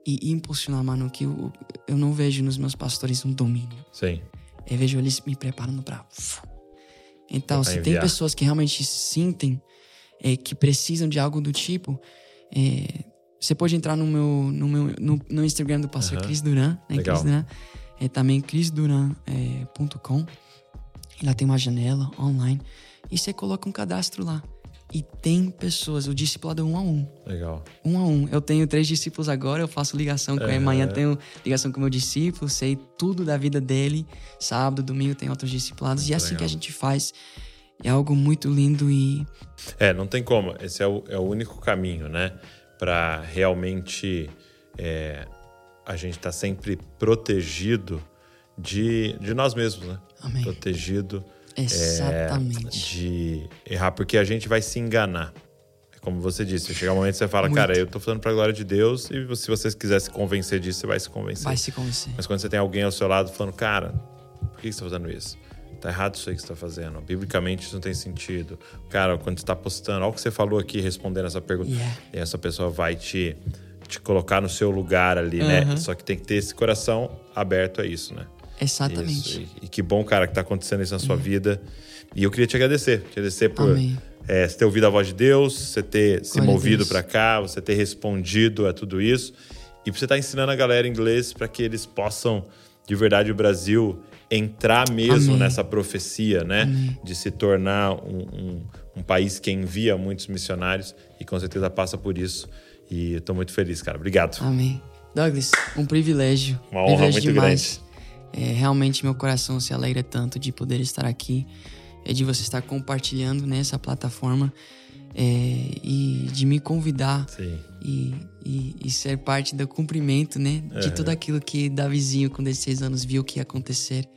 e impulsionar, mano, que eu, eu não vejo nos meus pastores um domínio. Sim. Eu vejo eles me preparando para. Então, se tem pessoas que realmente sentem é, que precisam de algo do tipo, é, você pode entrar no meu no, meu, no, no Instagram do pastor uhum. Cris Duran, né? Legal. Cris Duran, é também crisduran.com. É, Lá tem uma janela online e você coloca um cadastro lá. E tem pessoas, o discipulado é um a um. Legal. Um a um. Eu tenho três discípulos agora, eu faço ligação com é. ele. Amanhã tenho ligação com o meu discípulo, sei tudo da vida dele. Sábado, domingo tem outros discipulados. E é assim legal. que a gente faz. É algo muito lindo e. É, não tem como. Esse é o, é o único caminho, né? Para realmente é, a gente estar tá sempre protegido de, de nós mesmos, né? Amém. Protegido. Exatamente. É, de errar, porque a gente vai se enganar. É como você disse, chega um momento que você fala, Muito. cara, eu tô falando pra glória de Deus, e se você quiser se convencer disso, você vai se convencer. Vai se convencer. Mas quando você tem alguém ao seu lado falando, cara, por que você tá fazendo isso? Tá errado isso aí que você tá fazendo. Biblicamente isso não tem sentido. Cara, quando você tá postando, olha o que você falou aqui respondendo essa pergunta. Yeah. E essa pessoa vai te, te colocar no seu lugar ali, né? Só que tem que ter esse coração aberto a isso, né? Exatamente. E, e, que bom, cara, que tá acontecendo isso na sua vida. E eu queria te agradecer. Te agradecer por é, você ter ouvido a voz de Deus, você ter se movido para cá, você ter respondido a tudo isso. E você estar tá ensinando a galera inglês para que eles possam, de verdade, o Brasil entrar mesmo Amém. nessa profecia, né? Amém. De se tornar um, um, um país que envia muitos missionários e com certeza passa por isso. E estou muito feliz, cara. Obrigado. Amém. Douglas, um privilégio. Uma honra privilégio muito demais. É, realmente meu coração se alegra tanto de poder estar aqui, é de você estar compartilhando nessa plataforma é, e de me convidar e, e, e, ser parte do cumprimento, né? De tudo aquilo que Davizinho com 16 anos viu que ia acontecer.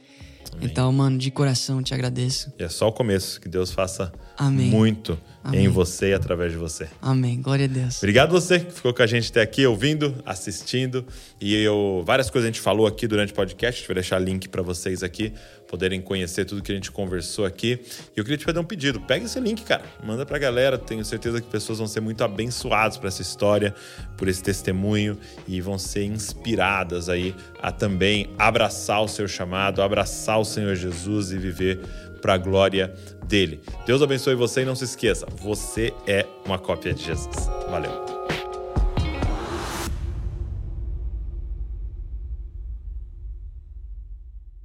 Amém. Então, mano, de coração te agradeço. E é só o começo. Que Deus faça Amém. muito Amém. em você e através de você. Amém. Glória a Deus. Obrigado você que ficou com a gente até aqui, ouvindo, assistindo. E eu, várias coisas a gente falou aqui durante o podcast. Vai deixar link para vocês aqui poderem conhecer tudo que a gente conversou aqui. E eu queria te fazer um pedido. Pega esse link, cara. Manda pra galera. Tenho certeza que pessoas vão ser muito abençoadas por essa história, por esse testemunho e vão ser inspiradas aí a também abraçar o seu chamado, abraçar o Senhor Jesus e viver para a glória dele. Deus abençoe você e não se esqueça, você é uma cópia de Jesus. Valeu.